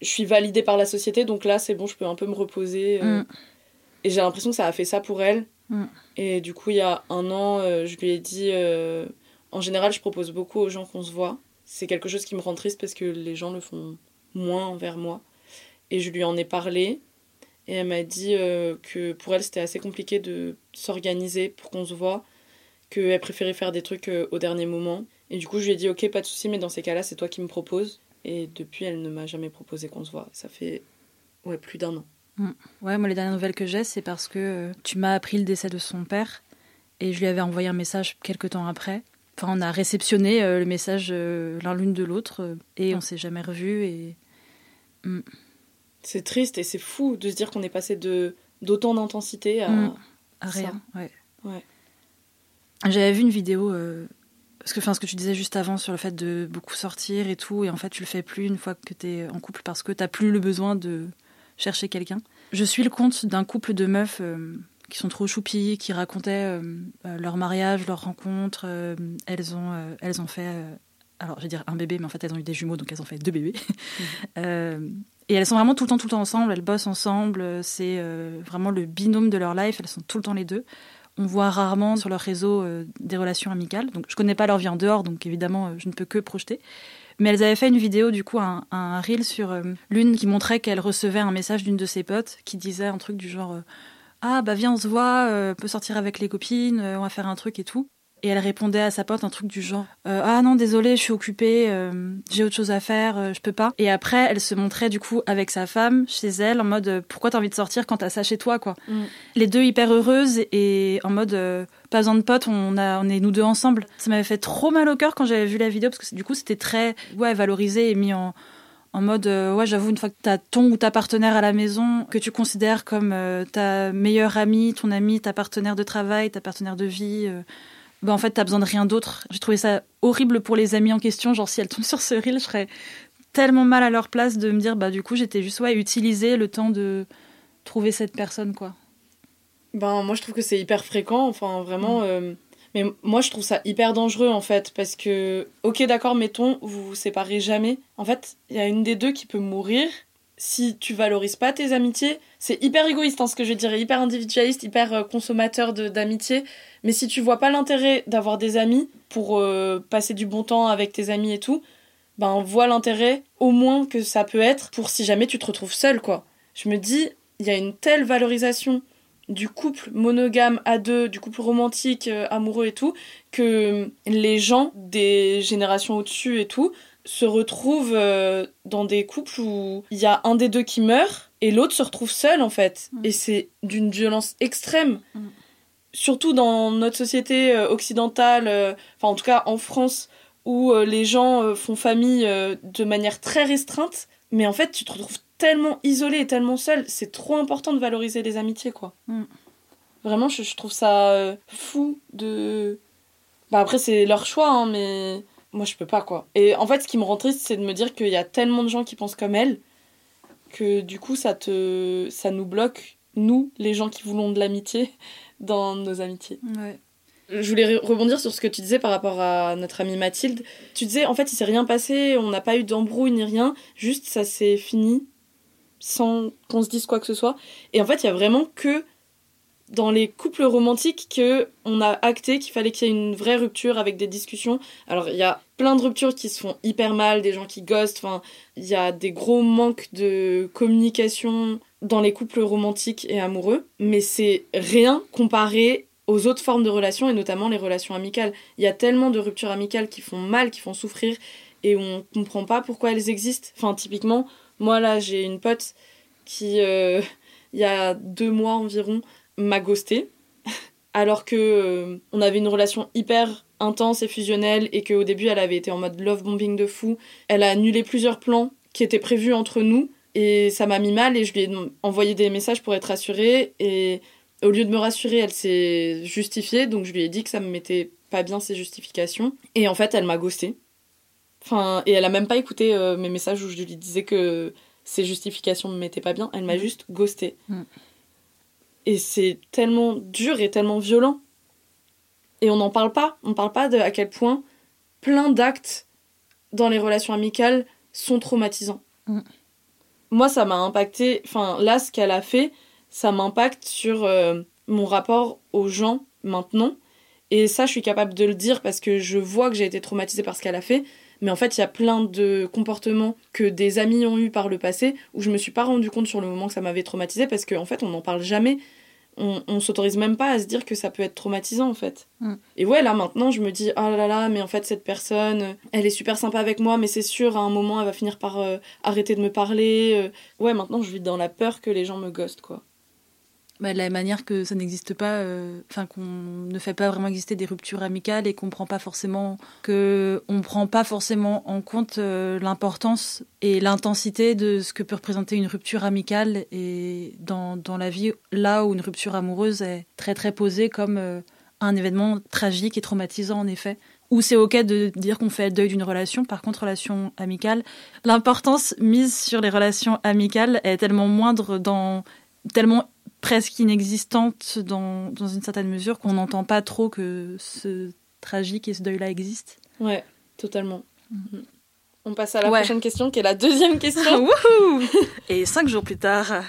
je suis validée par la société donc là c'est bon je peux un peu me reposer euh. Mm. et j'ai l'impression que ça a fait ça pour elle Mm. et du coup il y a un an euh, je lui ai dit en général je propose beaucoup aux gens qu'on se voit c'est quelque chose qui me rend triste parce que les gens le font moins envers moi et je lui en ai parlé et elle m'a dit euh, que pour elle, c'était assez compliqué de s'organiser pour qu'on se voit, qu'elle préférait faire des trucs euh, au dernier moment. Et du coup, je lui ai dit, ok, pas de souci, mais dans ces cas-là, c'est toi qui me proposes. Et depuis, elle ne m'a jamais proposé qu'on se voit. Ça fait ouais, plus d'un an. Ouais, moi les dernières nouvelles que j'ai, c'est parce que euh, tu m'as appris le décès de son père et je lui avais envoyé un message quelques temps après. Enfin, on a réceptionné le message l'un l'une de l'autre et on s'est jamais revus et C'est triste et c'est fou de se dire qu'on est passé de d'autant d'intensité à. Mm. à rien. Ouais. Ouais. J'avais vu une vidéo euh, parce que enfin ce que tu disais juste avant sur le fait de beaucoup sortir et tout et en fait tu le fais plus une fois que tu es en couple parce que t'as plus le besoin de chercher quelqu'un. Je suis le compte d'un couple de meufs euh, qui sont trop choupies, qui racontaient euh, leur mariage, leur rencontre. euh, elles ont euh, elles ont fait alors je vais dire un bébé mais en fait elles ont eu des jumeaux donc elles ont fait deux bébés. et elles sont vraiment tout le temps tout le temps ensemble, elles bossent ensemble, euh, c'est euh, vraiment le binôme de leur life, elles sont tout le temps les deux. On voit rarement sur leur réseau euh, des relations amicales. Donc je connais pas leur vie en dehors, donc évidemment je ne peux que projeter. Mais elles avaient fait une vidéo, du coup, un, un reel sur l'une qui montrait qu'elle recevait un message d'une de ses potes qui disait un truc du genre Ah bah viens on se voit, on peut sortir avec les copines, on va faire un truc et tout. Et elle répondait à sa pote un truc du genre euh, ah non désolé je suis occupée euh, j'ai autre chose à faire euh, je peux pas et après elle se montrait du coup avec sa femme chez elle en mode pourquoi t'as envie de sortir quand t'as ça chez toi quoi? Mm. les deux hyper heureuses et en mode pas besoin de potes on a on est nous deux ensemble ça m'avait fait trop mal au cœur quand j'avais vu la vidéo parce que du coup c'était très ouais valorisé et mis en en mode euh, ouais j'avoue une fois que t'as ton ou ta partenaire à la maison que tu considères comme euh, ta meilleure amie ton amie ta partenaire de travail ta partenaire de vie euh, bah en fait t'as besoin de rien d'autre j'ai trouvé ça horrible pour les amis en question genre si elles tombent sur ce reel je serais tellement mal à leur place de me dire bah du coup j'étais juste ouais utiliser le temps de trouver cette personne quoi Ben, moi, je trouve que c'est hyper fréquent. Enfin, vraiment. euh, Mais moi, je trouve ça hyper dangereux, en fait. Parce que, ok, d'accord, mettons, vous vous séparez jamais. En fait, il y a une des deux qui peut mourir. Si tu valorises pas tes amitiés, c'est hyper égoïste, hein, ce que je dirais, hyper individualiste, hyper euh, consommateur d'amitié. Mais si tu vois pas l'intérêt d'avoir des amis pour euh, passer du bon temps avec tes amis et tout, ben vois l'intérêt au moins que ça peut être pour si jamais tu te retrouves seul, quoi. Je me dis, il y a une telle valorisation du couple monogame à deux, du couple romantique, euh, amoureux et tout, que les gens des générations au-dessus et tout se retrouvent euh, dans des couples où il y a un des deux qui meurt et l'autre se retrouve seul en fait. Mm. Et c'est d'une violence extrême. Mm. Surtout dans notre société euh, occidentale, euh, enfin en tout cas en France, où les gens font famille de manière très restreinte, mais en fait tu te retrouves tellement isolé et tellement seul, c'est trop important de valoriser les amitiés quoi. Mm. Vraiment, je, je trouve ça fou de. Bah après, c'est leur choix, hein, mais moi je peux pas quoi. Et en fait, ce qui me rend triste, c'est de me dire qu'il y a tellement de gens qui pensent comme elle que du coup, ça te. ça nous bloque, nous, les gens qui voulons de l'amitié, dans nos amitiés. ouais Je voulais re- rebondir sur ce que tu disais par rapport à notre amie Mathilde. Tu disais, en fait, il s'est rien passé, on n'a pas eu d'embrouille ni rien, juste ça s'est fini sans qu'on se dise quoi que ce soit. Et en fait, il y a vraiment que dans les couples romantiques que on a acté qu'il fallait qu'il y ait une vraie rupture avec des discussions. Alors, il y a plein de ruptures qui se font hyper mal, des gens qui ghostent, enfin, il y a des gros manques de communication dans les couples romantiques et amoureux, mais c'est rien comparé aux autres formes de relations et notamment les relations amicales. Il y a tellement de ruptures amicales qui font mal, qui font souffrir et on comprend pas pourquoi elles existent. Enfin, typiquement, moi là, j'ai une pote qui, euh, il y a deux mois environ, m'a ghosté. Alors que euh, on avait une relation hyper intense et fusionnelle et qu'au début elle avait été en mode love bombing de fou. Elle a annulé plusieurs plans qui étaient prévus entre nous et ça m'a mis mal et je lui ai envoyé des messages pour être rassurée et au lieu de me rassurer elle s'est justifiée donc je lui ai dit que ça me mettait pas bien ses justifications et en fait elle m'a ghosté. Enfin et elle a même pas écouté euh, mes messages où je lui disais que ses justifications me mettaient pas bien, elle m'a Mm. juste ghosté. Mm. Et c'est tellement dur et tellement violent. Et on n'en parle pas. On parle pas de à quel point plein d'actes dans les relations amicales sont traumatisants. Mm. Moi, ça m'a impacté. Enfin, là, ce qu'elle a fait, ça m'impacte sur euh, mon rapport aux gens maintenant. Et ça, je suis capable de le dire parce que je vois que j'ai été traumatisée par ce qu'elle a fait. Mais en fait, il y a plein de comportements que des amis ont eu par le passé où je me suis pas rendu compte sur le moment que ça m'avait traumatisée parce qu'en en fait, on n'en parle jamais. On, on s'autorise même pas à se dire que ça peut être traumatisant en fait. Mm. Et ouais, là maintenant, je me dis, oh là là, mais en fait, cette personne, elle est super sympa avec moi, mais c'est sûr, à un moment, elle va finir par euh, arrêter de me parler. euh. Ouais, maintenant, je vis dans la peur que les gens me ghostent, quoi. Bah, de la manière que ça n'existe pas, euh, enfin qu'on ne fait pas vraiment exister des ruptures amicales et qu'on prend pas forcément que prend pas forcément en compte euh, l'importance et l'intensité de ce que peut représenter une rupture amicale et dans, dans la vie là où une rupture amoureuse est très très posée comme euh, un événement tragique et traumatisant en effet. Où c'est ok de dire qu'on fait le deuil d'une relation, par contre relation amicale, l'importance mise sur les relations amicales est tellement moindre dans tellement presque inexistante dans, dans une certaine mesure qu'on n'entend pas trop que ce tragique et ce deuil-là existe. Ouais, totalement. Mm. On passe à la Ouais. prochaine question qui est la deuxième question. Et cinq jours plus tard.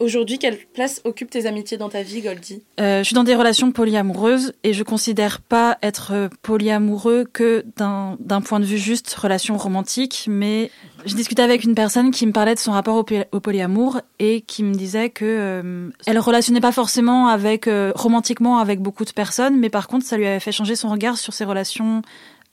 Aujourd'hui, quelle place occupent tes amitiés dans ta vie, Goldie euh, Je suis dans des relations polyamoureuses et je considère pas être euh, polyamoureux que d'un point de vue juste relation romantique, mais je discutais avec une personne qui me parlait de son rapport au, polyamour et qui me disait que euh, elle relationnait pas forcément avec romantiquement avec beaucoup de personnes, mais par contre ça lui avait fait changer son regard sur ses relations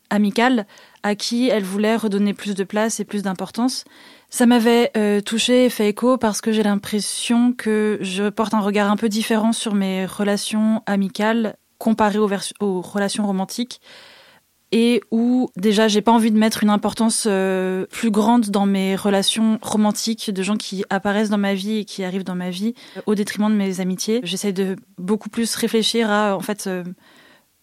amicales à qui elle voulait redonner plus de place et plus d'importance. Ça m'avait euh, touché et fait écho parce que j'ai l'impression que je porte un regard un peu différent sur mes relations amicales comparées aux, aux relations romantiques et où déjà j'ai pas envie de mettre une importance euh, plus grande dans mes relations romantiques de gens qui apparaissent dans ma vie et qui arrivent dans ma vie au détriment de mes amitiés. J'essaie de beaucoup plus réfléchir à en fait euh,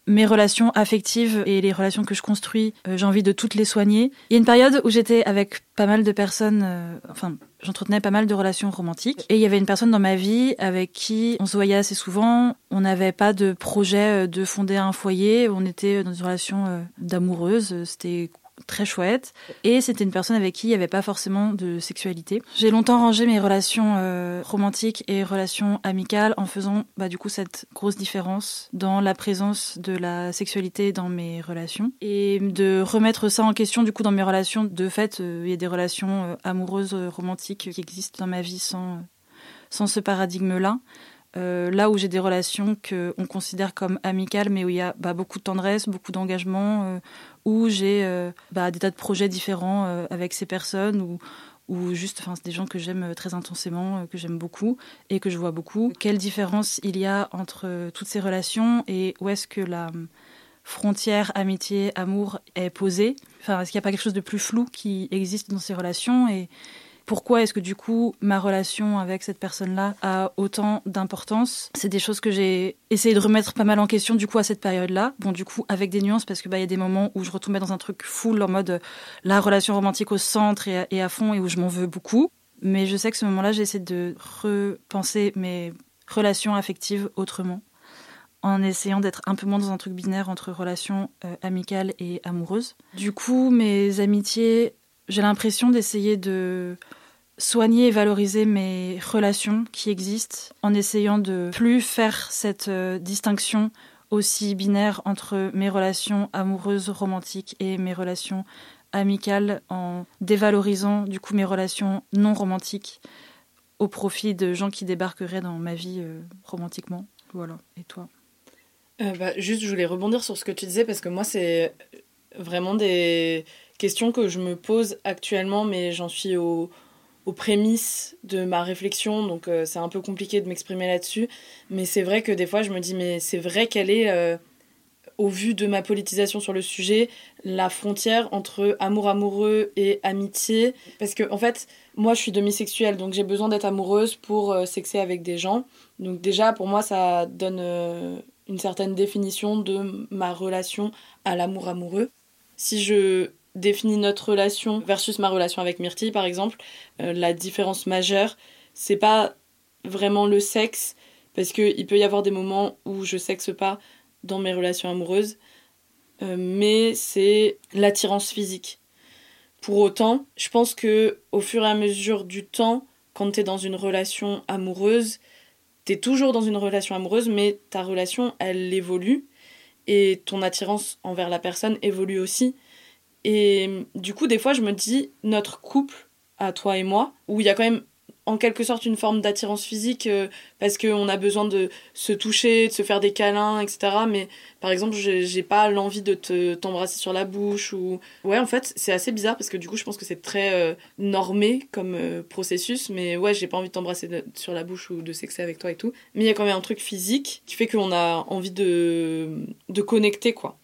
mes relations affectives et les relations que je construis, euh, j'ai envie de toutes les soigner. Il y a une période où j'étais avec pas mal de personnes, euh, enfin, j'entretenais pas mal de relations romantiques. Et il y avait une personne dans ma vie avec qui on se voyait assez souvent. On n'avait pas de projet euh, de fonder un foyer. On était dans une relation d'amoureuse. C'était très chouette. Et c'était une personne avec qui il n'y avait pas forcément de sexualité. J'ai longtemps rangé mes relations euh, romantiques et relations amicales en faisant bah, du coup cette grosse différence dans la présence de la sexualité dans mes relations. Et de remettre ça en question du coup dans mes relations. De fait, euh, il y a des relations euh, amoureuses, romantiques qui existent dans ma vie sans, sans ce paradigme-là. Là où j'ai des relations qu'on considère comme amicales, mais où il y a bah, beaucoup de tendresse, beaucoup d'engagement, où j'ai euh, bah, des tas de projets différents avec ces personnes, ou, ou juste, des gens que j'aime très intensément, que j'aime beaucoup et que je vois beaucoup. Quelle différence il y a entre toutes ces relations et où est-ce que la frontière amitié, amour est posée? Enfin, est-ce qu'il n'y a pas quelque chose de plus flou qui existe dans ces relations et pourquoi est-ce que du coup ma relation avec cette personne-là a autant d'importance? C'est des choses que j'ai essayé de remettre pas mal en question du coup à cette période-là. Bon du coup avec des nuances parce que bah il y a des moments où je retombais dans un truc full en mode euh, la relation romantique au centre et à, fond et où je m'en veux beaucoup. Mais je sais que ce moment-là j'ai essayé de repenser mes relations affectives autrement en essayant d'être un peu moins dans un truc binaire entre relations euh, amicales et amoureuses. Du coup, mes amitiés j'ai l'impression d'essayer de soigner et valoriser mes relations qui existent en essayant de plus faire cette euh, distinction aussi binaire entre mes relations amoureuses romantiques et mes relations amicales en dévalorisant du coup mes relations non romantiques au profit de gens qui débarqueraient dans ma vie euh, romantiquement. Voilà. Et toi? Euh, bah, Juste, je voulais rebondir sur ce que tu disais parce que moi, c'est vraiment des question que je me pose actuellement, mais j'en suis aux prémices de ma réflexion, donc euh, c'est un peu compliqué de m'exprimer là-dessus. Mais c'est vrai que des fois, je me dis, mais c'est vrai qu'elle est, euh, au vu de ma politisation sur le sujet, la frontière entre amour amoureux et amitié. Parce que, en fait, moi, je suis demisexuelle, donc j'ai besoin d'être amoureuse pour euh, sexer avec des gens. Donc, déjà, pour moi, ça donne une certaine définition de ma relation à l'amour amoureux. Si je définit notre relation versus ma relation avec Myrtille, par exemple, euh, la différence majeure, c'est pas vraiment le sexe, parce qu'il peut y avoir des moments où je sexe pas dans mes relations amoureuses, euh, mais c'est l'attirance physique. Pour autant, je pense que au fur et à mesure du temps, quand tu es dans une relation amoureuse, tu es toujours dans une relation amoureuse, mais ta relation, elle évolue et ton attirance envers la personne évolue aussi. Et du coup, des fois, je me dis, notre couple, à toi et moi, où il y a quand même en quelque sorte une forme d'attirance physique euh, parce qu'on a besoin de se toucher, de se faire des câlins, etc. Mais par exemple, j'ai pas l'envie de te t'embrasser sur la bouche ou ouais, en fait, c'est assez bizarre parce que du coup, je pense que c'est très euh, normé comme euh, processus. Mais ouais, j'ai pas envie de t'embrasser sur la bouche ou de sexer avec toi et tout. Mais il y a quand même un truc physique qui fait qu'on a envie de de connecter quoi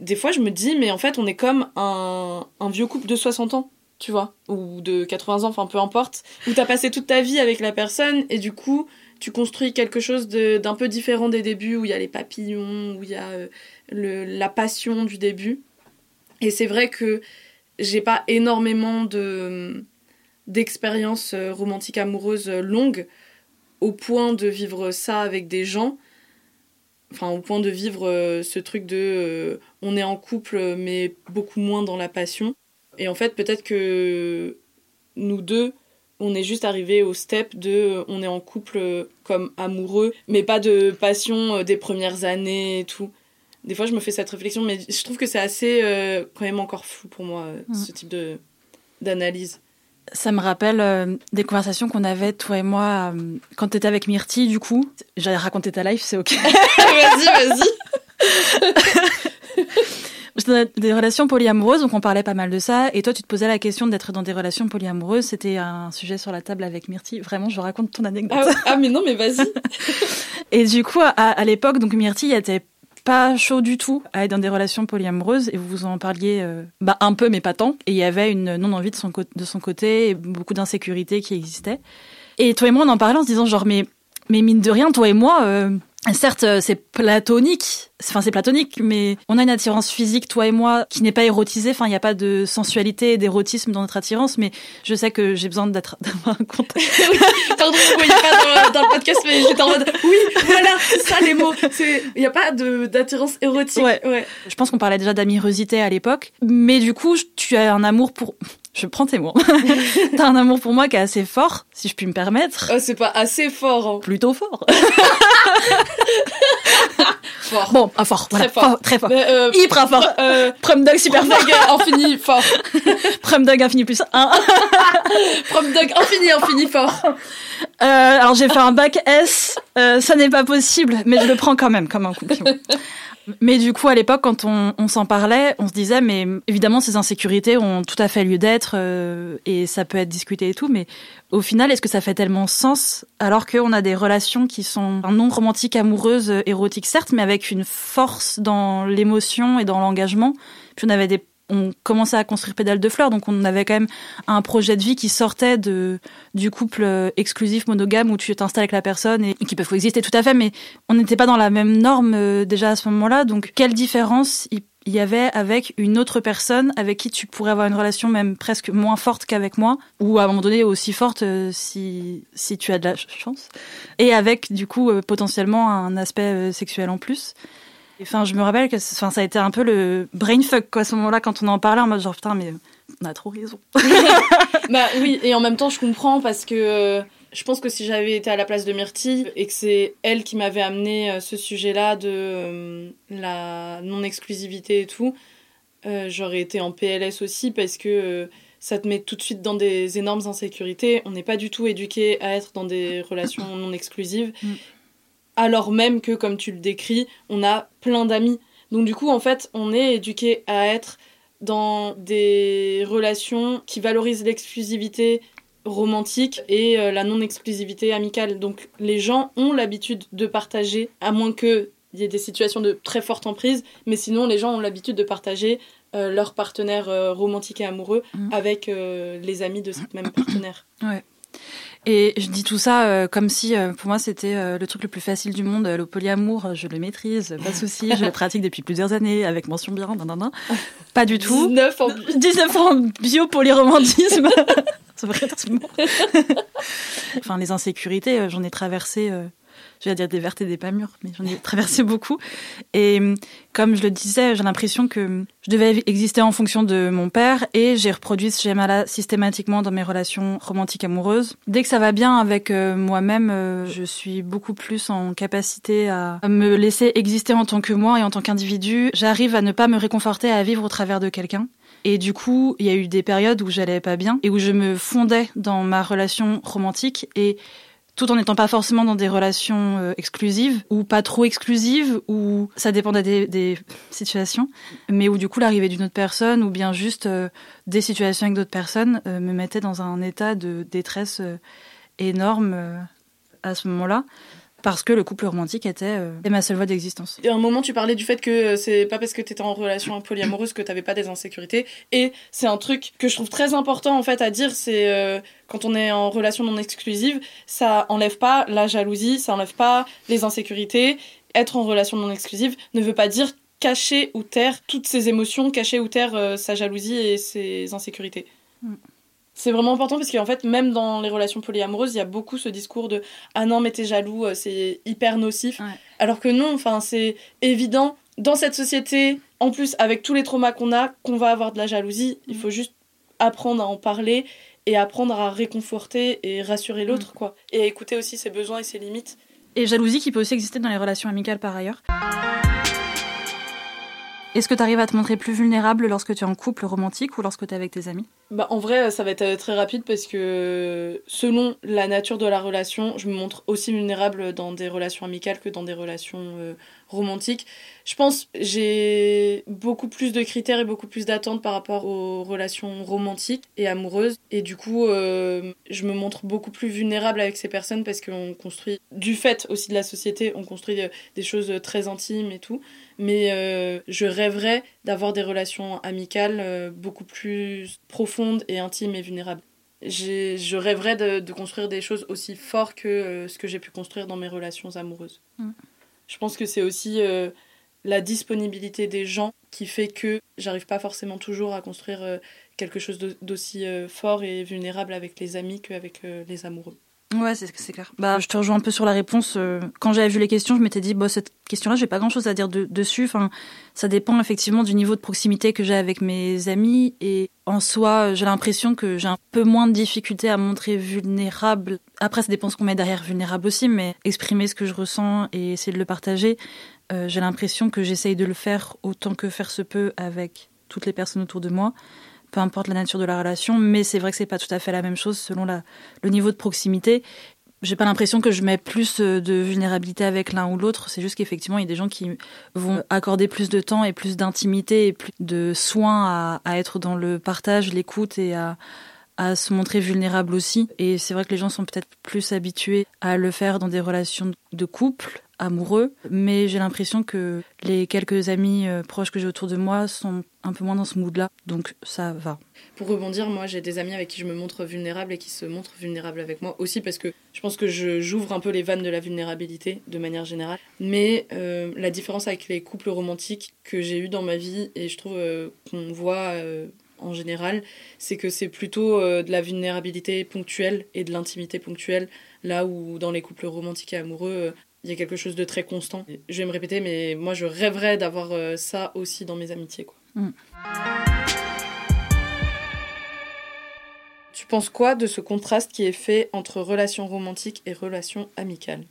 des fois, je me dis, mais en fait, on est comme un, un vieux couple de 60 ans, tu vois, ou de 80 ans, enfin peu importe, où t'as passé toute ta vie avec la personne et du coup, tu construis quelque chose d'un peu différent des débuts, où il y a les papillons, où il y a euh, la passion du début. Et c'est vrai que j'ai pas énormément de d'expériences euh, romantiques amoureuses longues au point de vivre ça avec des gens enfin au point de vivre euh, ce truc de euh, on est en couple mais beaucoup moins dans la passion et en fait peut-être que nous deux on est juste arrivé au step de euh, on est en couple comme amoureux, mais pas de passion des premières années et tout. Des fois, je me fais cette réflexion, mais je trouve que c'est assez euh, quand même encore flou pour moi, Mm. ce type de d'analyse. Ça me rappelle euh, des conversations qu'on avait, toi et moi, euh, quand t'étais avec Myrtille, du coup. J'allais raconter ta life, c'est ok. vas-y, vas-y. C'était des relations polyamoureuses, donc on parlait pas mal de ça. Et toi, tu te posais la question d'être dans des relations polyamoureuses. C'était un sujet sur la table avec Myrtille. Vraiment, je raconte ton anecdote. Ah, ah, mais non, mais vas-y. Et du coup, à, à l'époque, donc Myrtille était pas chaud du tout à être dans des relations polyamoureuses et vous vous en parliez euh, bah, un peu mais pas tant. Et il y avait une non envie de son, de son côté et beaucoup d'insécurité qui existait. Et toi et moi on en parlait en se disant genre mais mais mine de rien toi et moi euh, certes euh, c'est platonique enfin c'est platonique mais on a une attirance physique toi et moi qui n'est pas érotisée enfin il n'y a pas de sensualité et d'érotisme dans notre attirance mais je sais que j'ai besoin d'être d'avoir un contact Pardon, vous voyez pas dans, dans le podcast, mais j'étais en mode oui, voilà, c'est ça les mots. Il n'y a pas de- d'attirance érotique. Ouais. Je pense qu'on parlait déjà d'amirosité à l'époque, mais du coup, tu as un amour pour. Je prends tes mots. T'as un amour pour moi qui est assez fort, si je puis me permettre. Oh, c'est pas assez fort. hein. Plutôt fort. Fort. Bon, ah, fort, voilà, fort. très fort. Mais, euh, Hyper fort. euh, Prom dog super fort. Dog infini fort. Prom dog infini plus 1. Prom dog infini infini fort. Euh, alors j'ai fait un bac S, euh, ça n'est pas possible, mais je le prends quand même comme un compliment. Mais du coup, à l'époque, quand on, on s'en parlait, on se disait, mais évidemment, ces insécurités ont tout à fait lieu d'être euh, et ça peut être discuté et tout, mais au final, est-ce que ça fait tellement sens alors qu'on a des relations qui sont non romantiques, amoureuses, érotiques, certes, mais avec une force dans l'émotion et dans l'engagement. Puis on avait des on commençait à construire Pédale de Fleurs, donc on avait quand même un projet de vie qui sortait du couple euh, exclusif monogame où tu t'installes avec la personne et, et qui peuvent coexister tout à fait, mais on n'était pas dans la même norme euh, déjà à ce moment-là. Donc quelle différence il y avait avec une autre personne avec qui tu pourrais avoir une relation même presque moins forte qu'avec moi, ou à un moment donné aussi forte euh, si, si tu as de la chance, et avec du coup potentiellement un aspect sexuel en plus? Enfin, je me rappelle que enfin, ça a été un peu le brainfuck quoi, à ce moment-là quand on en parlait en mode genre putain mais on a trop raison. Bah oui, et en même temps, je comprends parce que euh, je pense que si j'avais été à la place de Myrtille et que c'est elle qui m'avait amené euh, ce sujet-là de euh, la non-exclusivité et tout, j'aurais été en PLS aussi parce que ça te met tout de suite dans des énormes insécurités. On n'est pas du tout éduqué à être dans des relations non exclusives. Mm. Alors même que, comme tu le décris, on a plein d'amis. Donc du coup, en fait, on est éduqué à être dans des relations qui valorisent l'exclusivité romantique et euh, la non-exclusivité amicale. Donc les gens ont l'habitude de partager, à moins qu'il y ait des situations de très forte emprise, mais sinon les gens ont l'habitude de partager euh, leur partenaire euh, romantique et amoureux Mhm. avec euh, les amis de cette même partenaire. Et je dis tout ça euh, comme si euh, pour moi c'était euh, le truc le plus facile du monde, le polyamour, je le maîtrise, pas de souci, je le pratique depuis plusieurs années avec mention bien, nan, nan, nan. Pas du tout. 19 en 19 ans bio-polyromantisme. C'est vrai, effectivement. enfin, les insécurités, j'en ai traversé, je vais dire des vertes et des pas mûres, mais j'en ai traversé beaucoup. Et euh, comme je le disais, j'ai l'impression que je devais exister en fonction de mon père et j'ai reproduit ce schéma-là systématiquement dans mes relations romantiques amoureuses. Dès que ça va bien avec euh, moi-même, euh, je suis beaucoup plus en capacité à à me laisser exister en tant que moi et en tant qu'individu. J'arrive à ne pas me réconforter à vivre au travers de quelqu'un. Et du coup, il y a eu des périodes où j'allais pas bien et où je me fondais dans ma relation romantique et tout en n'étant pas forcément dans des relations euh, exclusives ou pas trop exclusives ou ça dépendait des, des situations, mais où du coup l'arrivée d'une autre personne ou bien juste euh, des situations avec d'autres personnes euh, me mettait dans un état de détresse énorme à ce moment-là parce que le couple romantique était, euh, ma seule voie d'existence. Et à un moment, tu parlais du fait que euh, c'est pas parce que t'étais en relation polyamoureuse que t'avais pas des insécurités. Et c'est un truc que je trouve très important en fait à dire, c'est euh, quand on est en relation non exclusive, ça enlève pas la jalousie, ça enlève pas les insécurités. Être en relation non exclusive ne veut pas dire cacher ou taire toutes ses émotions, cacher ou taire euh, sa jalousie et ses insécurités. Mm. C'est vraiment important parce qu'en fait, même dans les relations polyamoureuses, il y a beaucoup ce discours de ah non, mais t'es jaloux, euh, c'est hyper nocif. Ouais. Alors que non, enfin, c'est évident dans cette société, en plus avec tous les traumas qu'on a, qu'on va avoir de la jalousie. Il faut juste apprendre à en parler et apprendre à réconforter et rassurer l'autre, quoi. Et à écouter aussi ses besoins et ses limites. Et jalousie qui peut aussi exister dans les relations amicales par ailleurs. Est-ce que tu arrives à te montrer plus vulnérable lorsque tu es en couple romantique ou lorsque tu es avec tes amis? Bah, En vrai, ça va être euh, très rapide parce que selon la nature de la relation, je me montre aussi vulnérable dans des relations amicales que dans des relations euh, romantiques. Je pense j'ai beaucoup plus de critères et beaucoup plus d'attentes par rapport aux relations romantiques et amoureuses. Et du coup, euh, je me montre beaucoup plus vulnérable avec ces personnes parce qu'on construit, du fait aussi de la société, on construit des choses très intimes et tout mais euh, je rêverais d'avoir des relations amicales euh, beaucoup plus profondes et intimes et vulnérables. Je rêverais de, construire des choses aussi fortes que euh, ce que j'ai pu construire dans mes relations amoureuses. Mm. Je pense que c'est aussi la disponibilité des gens qui fait que j'arrive pas forcément toujours à construire quelque chose d'aussi fort et vulnérable avec les amis qu'avec les amoureux. Ouais, c'est clair. Bah, je te rejoins un peu sur la réponse. Euh, quand j'avais vu les questions, je m'étais dit, bon, cette question-là, j'ai pas grand-chose à dire dessus. Enfin, ça dépend effectivement du niveau de proximité que j'ai avec mes amis. Et en soi, j'ai l'impression que j'ai un peu moins de difficulté à montrer vulnérable. Après, ça dépend ce qu'on met derrière vulnérable aussi, mais exprimer ce que je ressens et essayer de le partager, euh, j'ai l'impression que j'essaye de le faire autant que faire se peut avec toutes les personnes autour de moi peu importe la nature de la relation, mais c'est vrai que c'est pas tout à fait la même chose selon le niveau de proximité. J'ai pas l'impression que je mets plus euh, de vulnérabilité avec l'un ou l'autre. C'est juste qu'effectivement, il y a des gens qui vont accorder plus de temps et plus d'intimité et plus de soins à, à être dans le partage, l'écoute et à, à se montrer vulnérable aussi. Et c'est vrai que les gens sont peut-être plus habitués à le faire dans des relations de couple, amoureux, mais j'ai l'impression que les quelques amis euh, proches que j'ai autour de moi sont un peu moins dans ce mood-là, donc ça va. Pour rebondir, moi j'ai des amis avec qui je me montre vulnérable et qui se montrent vulnérables avec moi aussi parce que je pense que j'ouvre un peu les vannes de la vulnérabilité de manière générale. Mais euh, la différence avec les couples romantiques que j'ai eu dans ma vie et je trouve euh, qu'on voit en général, c'est que c'est plutôt de la vulnérabilité ponctuelle et de l'intimité ponctuelle, là où dans les couples romantiques et amoureux, il y a quelque chose de très constant. Je vais me répéter, mais moi je rêverais d'avoir euh, ça aussi dans mes amitiés. Quoi. Mm. Tu penses quoi de ce contraste qui est fait entre relations romantiques et relations amicales?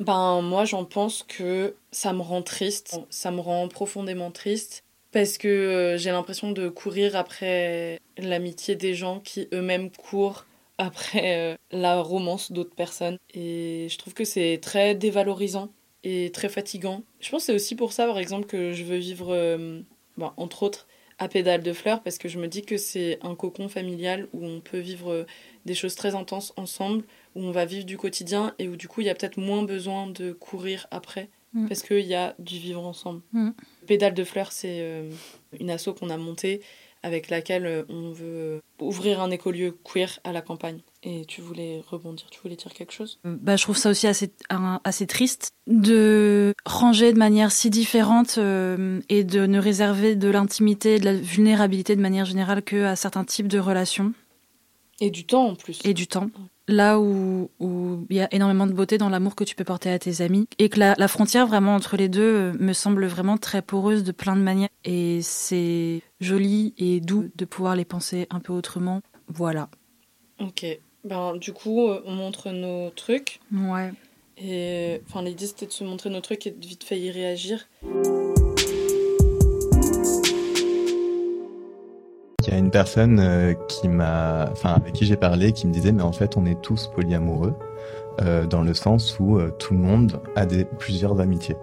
Ben moi j'en pense que ça me rend triste, ça me rend profondément triste parce que euh, j'ai l'impression de courir après l'amitié des gens qui eux-mêmes courent après euh, la romance d'autres personnes. Et je trouve que c'est très dévalorisant et très fatigant. Je pense que c'est aussi pour ça, par exemple, que je veux vivre, euh, bah, entre autres, à pédale de fleurs, parce que je me dis que c'est un cocon familial où on peut vivre euh, des choses très intenses ensemble, où on va vivre du quotidien et où du coup il y a peut-être moins besoin de courir après. Mm. Parce qu'il y a du vivre ensemble. Mm. Pédale de fleurs, c'est une asso qu'on a montée avec laquelle euh, on veut ouvrir un écolieu queer à la campagne. Et tu voulais rebondir, tu voulais dire quelque chose? Euh, bah, Je trouve ça aussi assez, assez triste de ranger de manière si différente euh, et de ne réserver de l'intimité, de la vulnérabilité de manière générale que à certains types de relations. Et du temps en plus. Et du temps là où il y a énormément de beauté dans l'amour que tu peux porter à tes amis et que la, frontière vraiment entre les deux euh, me semble vraiment très poreuse de plein de manières et c'est joli et doux de pouvoir les penser un peu autrement. Voilà. Ok. Ben, du coup, euh, on montre nos trucs. Ouais. Et enfin, l'idée c'était de se montrer nos trucs et de vite fait y réagir. Une personne euh, qui m'a, enfin avec qui j'ai parlé, qui me disait mais en fait on est tous polyamoureux euh, dans le sens où euh, tout le monde a des plusieurs amitiés.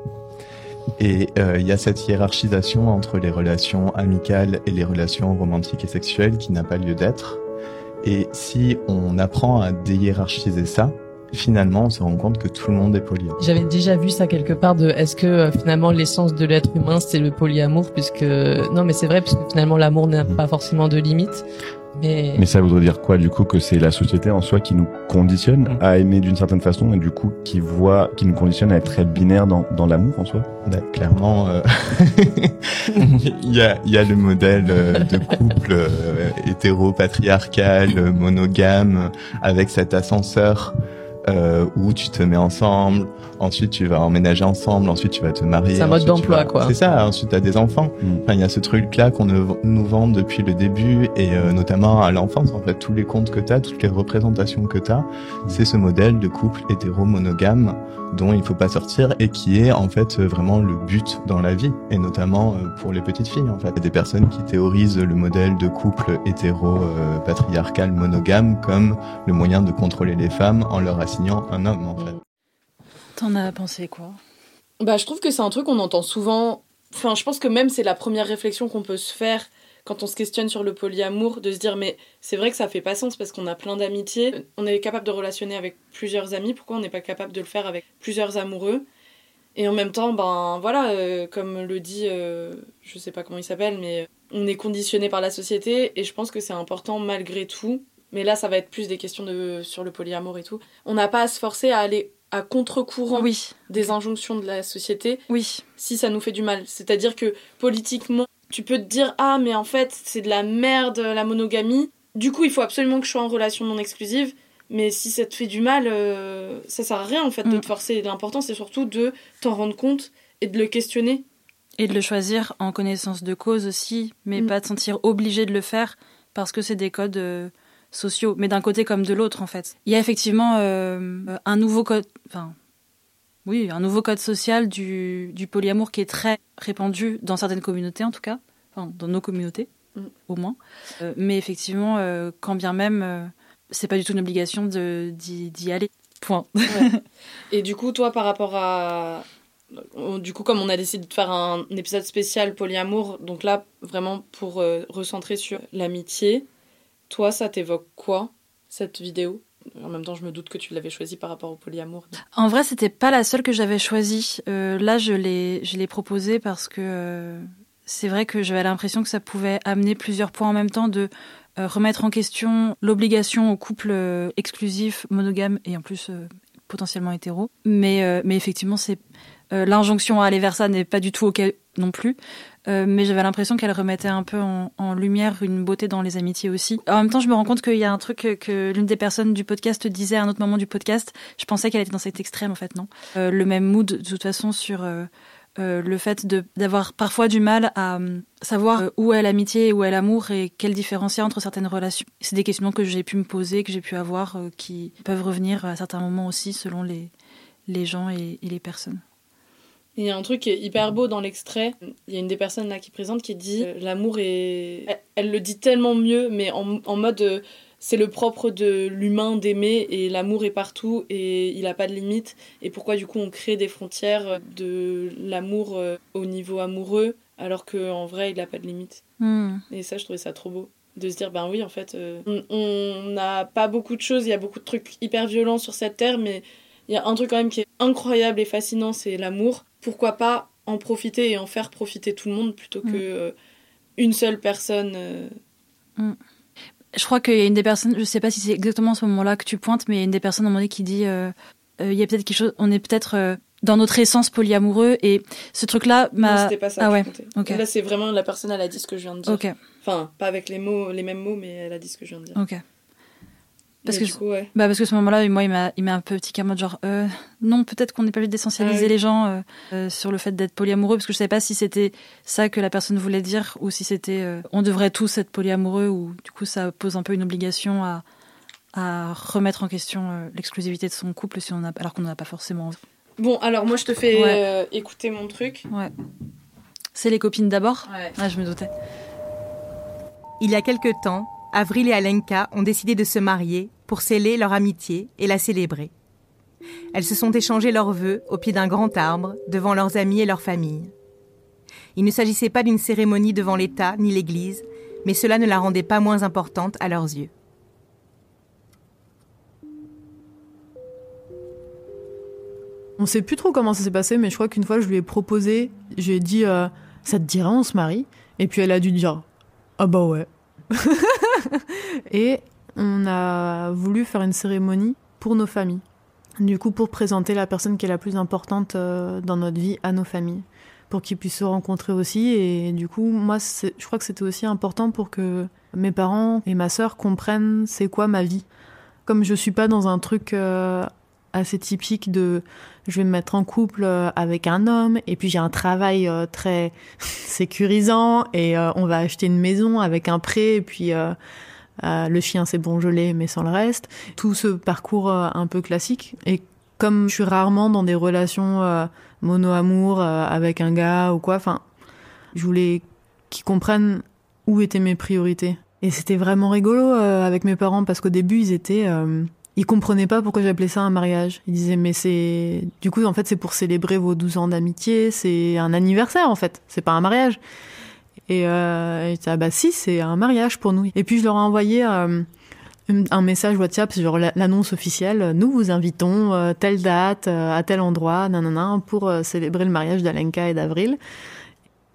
Et il y a cette hiérarchisation entre les relations amicales et les relations romantiques et sexuelles qui n'a pas lieu d'être. Et si on apprend à déhiérarchiser ça, finalement, on se rend compte que tout le monde est poly. J'avais déjà vu ça quelque part de est-ce que euh, finalement l'essence de l'être humain c'est le polyamour? Puisque non mais c'est vrai puisque finalement l'amour n'a mhm. pas forcément de limite. Mais... mais ça voudrait dire quoi du coup que c'est la société en soi qui nous conditionne mhm. à aimer d'une certaine façon et du coup qui voit, qui nous conditionne à être très binaire dans, dans l'amour en soi? Bah, clairement, euh... il y a il y a le modèle euh, de couple euh, hétéro patriarcal monogame avec cet ascenseur euh, où tu te mets ensemble, ensuite tu vas emménager ensemble, ensuite tu vas te marier. C'est un mode ensuite tu d'emploi, vas- quoi. C'est ça, ensuite tu as des enfants. Mm. Enfin, il y a ce truc-là qu'on nous vend depuis le début et euh, notamment à l'enfance, en fait, tous les contes que tu as, toutes les représentations que tu as, c'est ce modèle de couple hétéro-monogame dont il faut pas sortir et qui est en fait euh, vraiment le but dans la vie et notamment euh, pour les petites filles en fait. Il y a des personnes qui théorisent le modèle de couple hétéro-patriarcal monogame comme le moyen de contrôler les femmes en leur assignant un homme en fait. T'en as pensé quoi? Bah, je trouve que c'est un truc qu'on entend souvent. Enfin, je pense que même c'est la première réflexion qu'on peut se faire quand on se questionne sur le polyamour, de se dire mais c'est vrai que ça fait pas sens parce qu'on a plein d'amitiés, on est capable de relationner avec plusieurs amis, pourquoi on n'est pas capable de le faire avec plusieurs amoureux? Et en même temps, ben voilà, euh, comme le dit, euh, je sais pas comment il s'appelle, mais on est conditionné par la société et je pense que c'est important malgré tout. Mais là, ça va être plus des questions de sur le polyamour et tout. On n'a pas à se forcer à aller à contre-courant Oui, des injonctions de la société oui. si ça nous fait du mal. C'est-à-dire que politiquement, tu peux te dire ah mais en fait c'est de la merde la monogamie. Du coup il faut absolument que je sois en relation non exclusive. Mais si ça te fait du mal, euh, ça sert à rien en fait de Mm. te forcer. L'important c'est surtout de t'en rendre compte et de le questionner. Et de le choisir en connaissance de cause aussi, mais Mm. pas de sentir obligé de le faire parce que c'est des codes euh, sociaux, mais d'un côté comme de l'autre en fait. Il y a effectivement euh, un nouveau code, enfin, oui, un nouveau code social du, du polyamour qui est très répandu dans certaines communautés en tout cas, enfin dans nos communautés Mm. au moins. Euh, mais effectivement, euh, quand bien même, euh, c'est pas du tout une obligation d'y aller. Point. Et du coup toi par rapport à... Du coup comme on a décidé de faire un épisode spécial polyamour, donc là vraiment pour recentrer sur l'amitié, toi ça t'évoque quoi cette vidéo? En même temps, je me doute que tu l'avais choisi par rapport au polyamour. En vrai, c'était pas la seule que j'avais choisie. Euh, là, je l'ai, je l'ai proposée parce que euh, c'est vrai que j'avais l'impression que ça pouvait amener plusieurs points en même temps de euh, remettre en question l'obligation au couple euh, exclusif, monogame et en plus euh, potentiellement hétéro. Mais, mais effectivement, c'est l'injonction à aller vers ça n'est pas du tout ok non plus. Mais j'avais l'impression qu'elle remettait un peu en, lumière une beauté dans les amitiés aussi. En même temps, je me rends compte qu'il y a un truc que, l'une des personnes du podcast disait à un autre moment du podcast. Je pensais qu'elle était dans cet extrême, en fait, non? Le même mood, de toute façon, sur euh, le fait d'avoir parfois du mal à euh, savoir euh, où est l'amitié et où est l'amour et quelle différence entre certaines relations. C'est des questions que j'ai pu me poser, que j'ai pu avoir, qui peuvent revenir à certains moments aussi selon les, les gens et, les personnes. Il y a un truc qui est hyper beau dans l'extrait. Il y a une des personnes là qui présente qui dit l'amour est. Elle, le dit tellement mieux, mais en, mode c'est le propre de l'humain d'aimer et l'amour est partout et il a pas de limite. Et pourquoi du coup on crée des frontières de l'amour euh, au niveau amoureux alors qu'en vrai il a pas de limite. Hmm. Et ça, je trouvais ça trop beau. De se dire, ben oui, en fait, euh, on- n'a pas beaucoup de choses, il y a beaucoup de trucs hyper violents sur cette terre, mais il y a un truc quand même qui est incroyable et fascinant, c'est l'amour. Pourquoi pas en profiter et en faire profiter tout le monde plutôt que Mm. euh, une seule personne euh, Je crois qu'il y a une des personnes, je sais pas si c'est exactement à ce moment-là que tu pointes, mais il y a une des personnes à un moment donné qui dit euh, euh, il y a peut-être quelque chose, on est peut-être euh, dans notre essence polyamoureux et ce truc-là m'a. c'était pas ça ah ouais. Là, c'est vraiment la personne, elle a dit ce que je viens de dire. Enfin, pas avec les mots, les mêmes mots, mais elle a dit ce que je viens de dire. ok. Parce Mais que- du coup, ouais. Bah parce que ce moment-là, moi, il m'a, il m'a un peu petit en mode genre, euh, non, peut-être qu'on n'est pas obligé d'essentialiser Ah oui. les gens euh, euh, sur le fait d'être polyamoureux, parce que je savais pas si c'était ça que la personne voulait dire ou si c'était, euh, on devrait tous être polyamoureux, ou du coup ça pose un peu une obligation à, à remettre en question euh, l'exclusivité de son couple si on a, alors qu'on n'en a pas forcément envie. Bon, alors moi, je te fais Ouais. euh, écouter mon truc. Ouais. C'est les copines d'abord? Ouais. Ah, je me doutais. Il y a quelque temps, Avril et Alenka ont décidé de se marier pour sceller leur amitié et la célébrer. Elles se sont échangées leurs vœux au pied d'un grand arbre, devant leurs amis et leur famille. Il ne s'agissait pas d'une cérémonie devant l'État ni l'Église, mais cela ne la rendait pas moins importante à leurs yeux. On sait plus trop comment ça s'est passé, mais je crois qu'une fois, je lui ai proposé, j'ai dit, euh, ça te dirait, on se marie? Et puis elle a dû dire, ah bah ouais. Et on a voulu faire une cérémonie pour nos familles. Du coup, pour présenter la personne qui est la plus importante euh, dans notre vie à nos familles, pour qu'ils puissent se rencontrer aussi. Et du coup, moi, je crois que c'était aussi important pour que mes parents et ma sœur comprennent c'est quoi ma vie. Comme je suis pas dans un truc euh, assez typique de je vais me mettre en couple euh, avec un homme et puis j'ai un travail très sécurisant et on va acheter une maison avec un prêt et puis le chien c'est bon je l'ai mais sans le reste. Tout ce parcours un peu classique et comme je suis rarement dans des relations mono-amour avec un gars ou quoi, enfin je voulais qu'ils comprennent où étaient mes priorités. Et c'était vraiment rigolo avec mes parents parce qu'au début ils étaient ils comprenaient pas pourquoi j'appelais ça un mariage. Ils disaient mais c'est du coup en fait c'est pour célébrer vos 12 ans d'amitié, c'est un anniversaire en fait, c'est pas un mariage. Et, euh, et ah bah si c'est un mariage pour nous. Et puis je leur ai envoyé euh, un message WhatsApp genre l'annonce officielle. Nous vous invitons euh, telle date euh, à tel endroit, nanana, pour célébrer le mariage d'Alenka et d'Avril.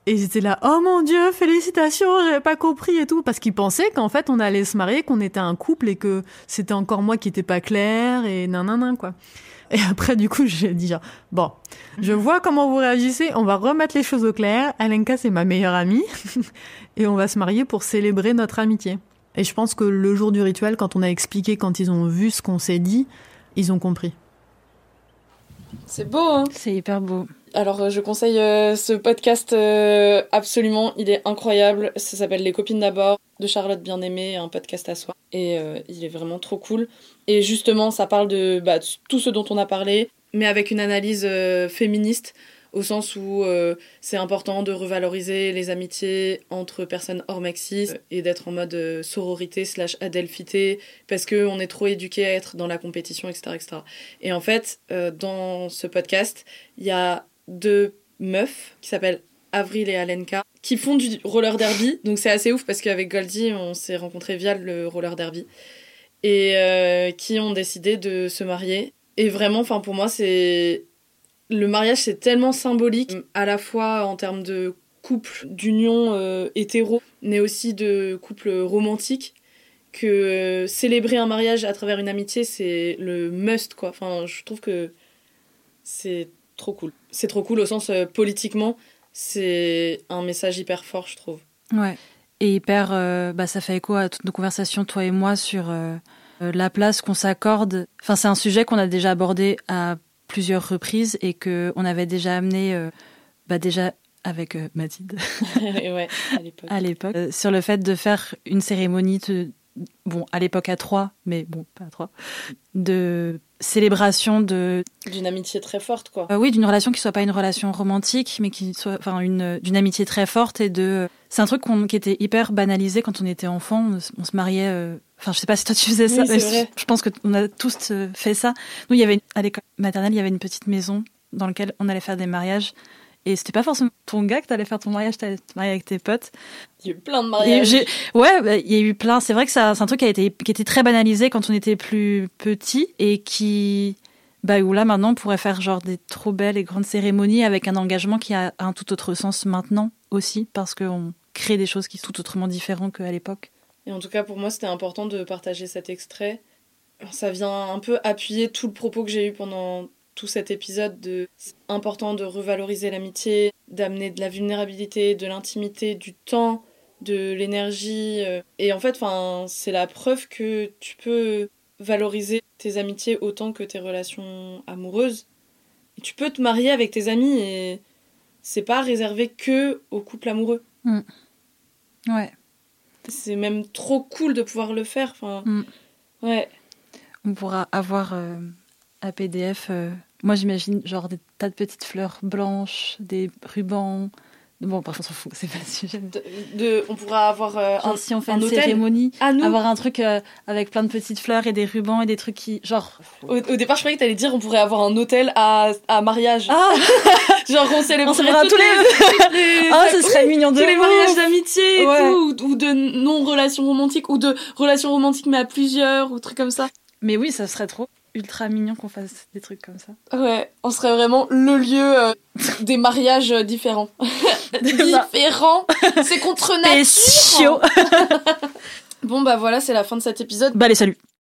Et j'étais là, oh mon dieu, félicitations, j'avais pas compris et tout, parce qu'ils pensaient qu'en fait on allait se marier, qu'on était un couple et que c'était encore moi qui était pas clair et nan quoi. Et après, du coup, j'ai dit genre, bon, je vois comment vous réagissez, on va remettre les choses au clair. Alenka, c'est ma meilleure amie, et on va se marier pour célébrer notre amitié. Et je pense que le jour du rituel, quand on a expliqué, quand ils ont vu ce qu'on s'est dit, ils ont compris. C'est beau, hein C'est hyper beau. Alors, euh, je conseille euh, ce podcast euh, absolument. Il est incroyable. Ça s'appelle Les copines d'abord de Charlotte Bien-Aimée, un podcast à soi. Et il est vraiment trop cool. Et justement, ça parle de bah, tout ce dont on a parlé, mais avec une analyse féministe au sens où c'est important de revaloriser les amitiés entre personnes hors maxis et d'être en mode sororité slash adelphité parce qu'on est trop éduqué à être dans la compétition, etc. etc. Et en fait, dans ce podcast, il y a deux meufs qui s'appellent Avril et Alenka qui font du roller derby. Donc c'est assez ouf parce qu'avec Goldie, on s'est rencontrés via le roller derby et qui ont décidé de se marier. Et vraiment, enfin pour moi, c'est le mariage, c'est tellement symbolique, à la fois en termes de couple, d'union euh, hétéro, mais aussi de couple romantique, que euh, célébrer un mariage à travers une amitié, c'est le must, quoi. Enfin, je trouve que c'est trop cool. C'est trop cool au sens euh, politiquement, c'est un message hyper fort, je trouve. Ouais. Et hyper, bah, ça fait écho à toutes nos conversations, toi et moi, sur la place qu'on s'accorde. Enfin, c'est un sujet qu'on a déjà abordé à plusieurs reprises et que on avait déjà amené, euh, bah déjà avec euh, Mathilde, à l'époque, euh, sur le fait de faire une cérémonie de, bon, à l'époque à trois, mais bon, pas à trois, de célébration de d'une amitié très forte quoi. Euh, oui, d'une relation qui soit pas une relation romantique, mais qui soit enfin une d'une amitié très forte et de c'est un truc qui était hyper banalisé quand on était enfant, on, se mariait euh, enfin je sais pas si toi tu faisais ça, je pense que on a tous euh, fait ça. Nous il y avait à l'école maternelle, il y avait une petite maison dans laquelle on allait faire des mariages et c'était pas forcément ton gars que t'allais faire ton mariage, t'allais te marier avec tes potes. Il y a eu plein de mariages. Ouais, bah, il y a eu plein. C'est vrai que c'est un truc qui a été, qui était très banalisé quand on était plus petit et qui, bah, où là maintenant on pourrait faire genre des trop belles et grandes cérémonies avec un engagement qui a un tout autre sens maintenant aussi parce qu'on crée des choses qui sont tout autrement différentes qu'à l'époque. Et en tout cas, pour moi, c'était important de partager cet extrait. Ça vient un peu appuyer tout le propos que j'ai eu pendant tout cet épisode de c'est important de revaloriser l'amitié, d'amener de la vulnérabilité, de l'intimité, du temps, de l'énergie. Euh. Et en fait, enfin, c'est la preuve que tu peux valoriser tes amitiés autant que tes relations amoureuses. Et tu peux te marier avec tes amis et c'est pas réservé que aux couples amoureux. Mm. Ouais. C'est même trop cool de pouvoir le faire. Enfin, mm. ouais. On pourra avoir euh, un PDF euh, moi, j'imagine genre des tas de petites fleurs blanches, des rubans. Bon, par contre, on s'en fout, c'est pas le sujet. De, on pourra avoir euh, un, si on fait une cérémonie, avoir un truc euh, avec plein de petites fleurs et des rubans et des trucs qui, genre. Au, départ, je croyais que t'allais dire on pourrait avoir un hôtel à, à mariage. Ah genre on célébrerait tous les. Ah, ce serait mignon de. Tous les mariages d'amitié ou, ou, de non relations romantiques ou de relations romantiques mais à plusieurs ou trucs comme ça. Mais oui, ça serait trop ultra mignon qu'on fasse des trucs comme ça. Ouais, on serait vraiment le lieu euh, des mariages différents. différents C'est contre nature Bon bah voilà, c'est la fin de cet épisode. Bah allez, salut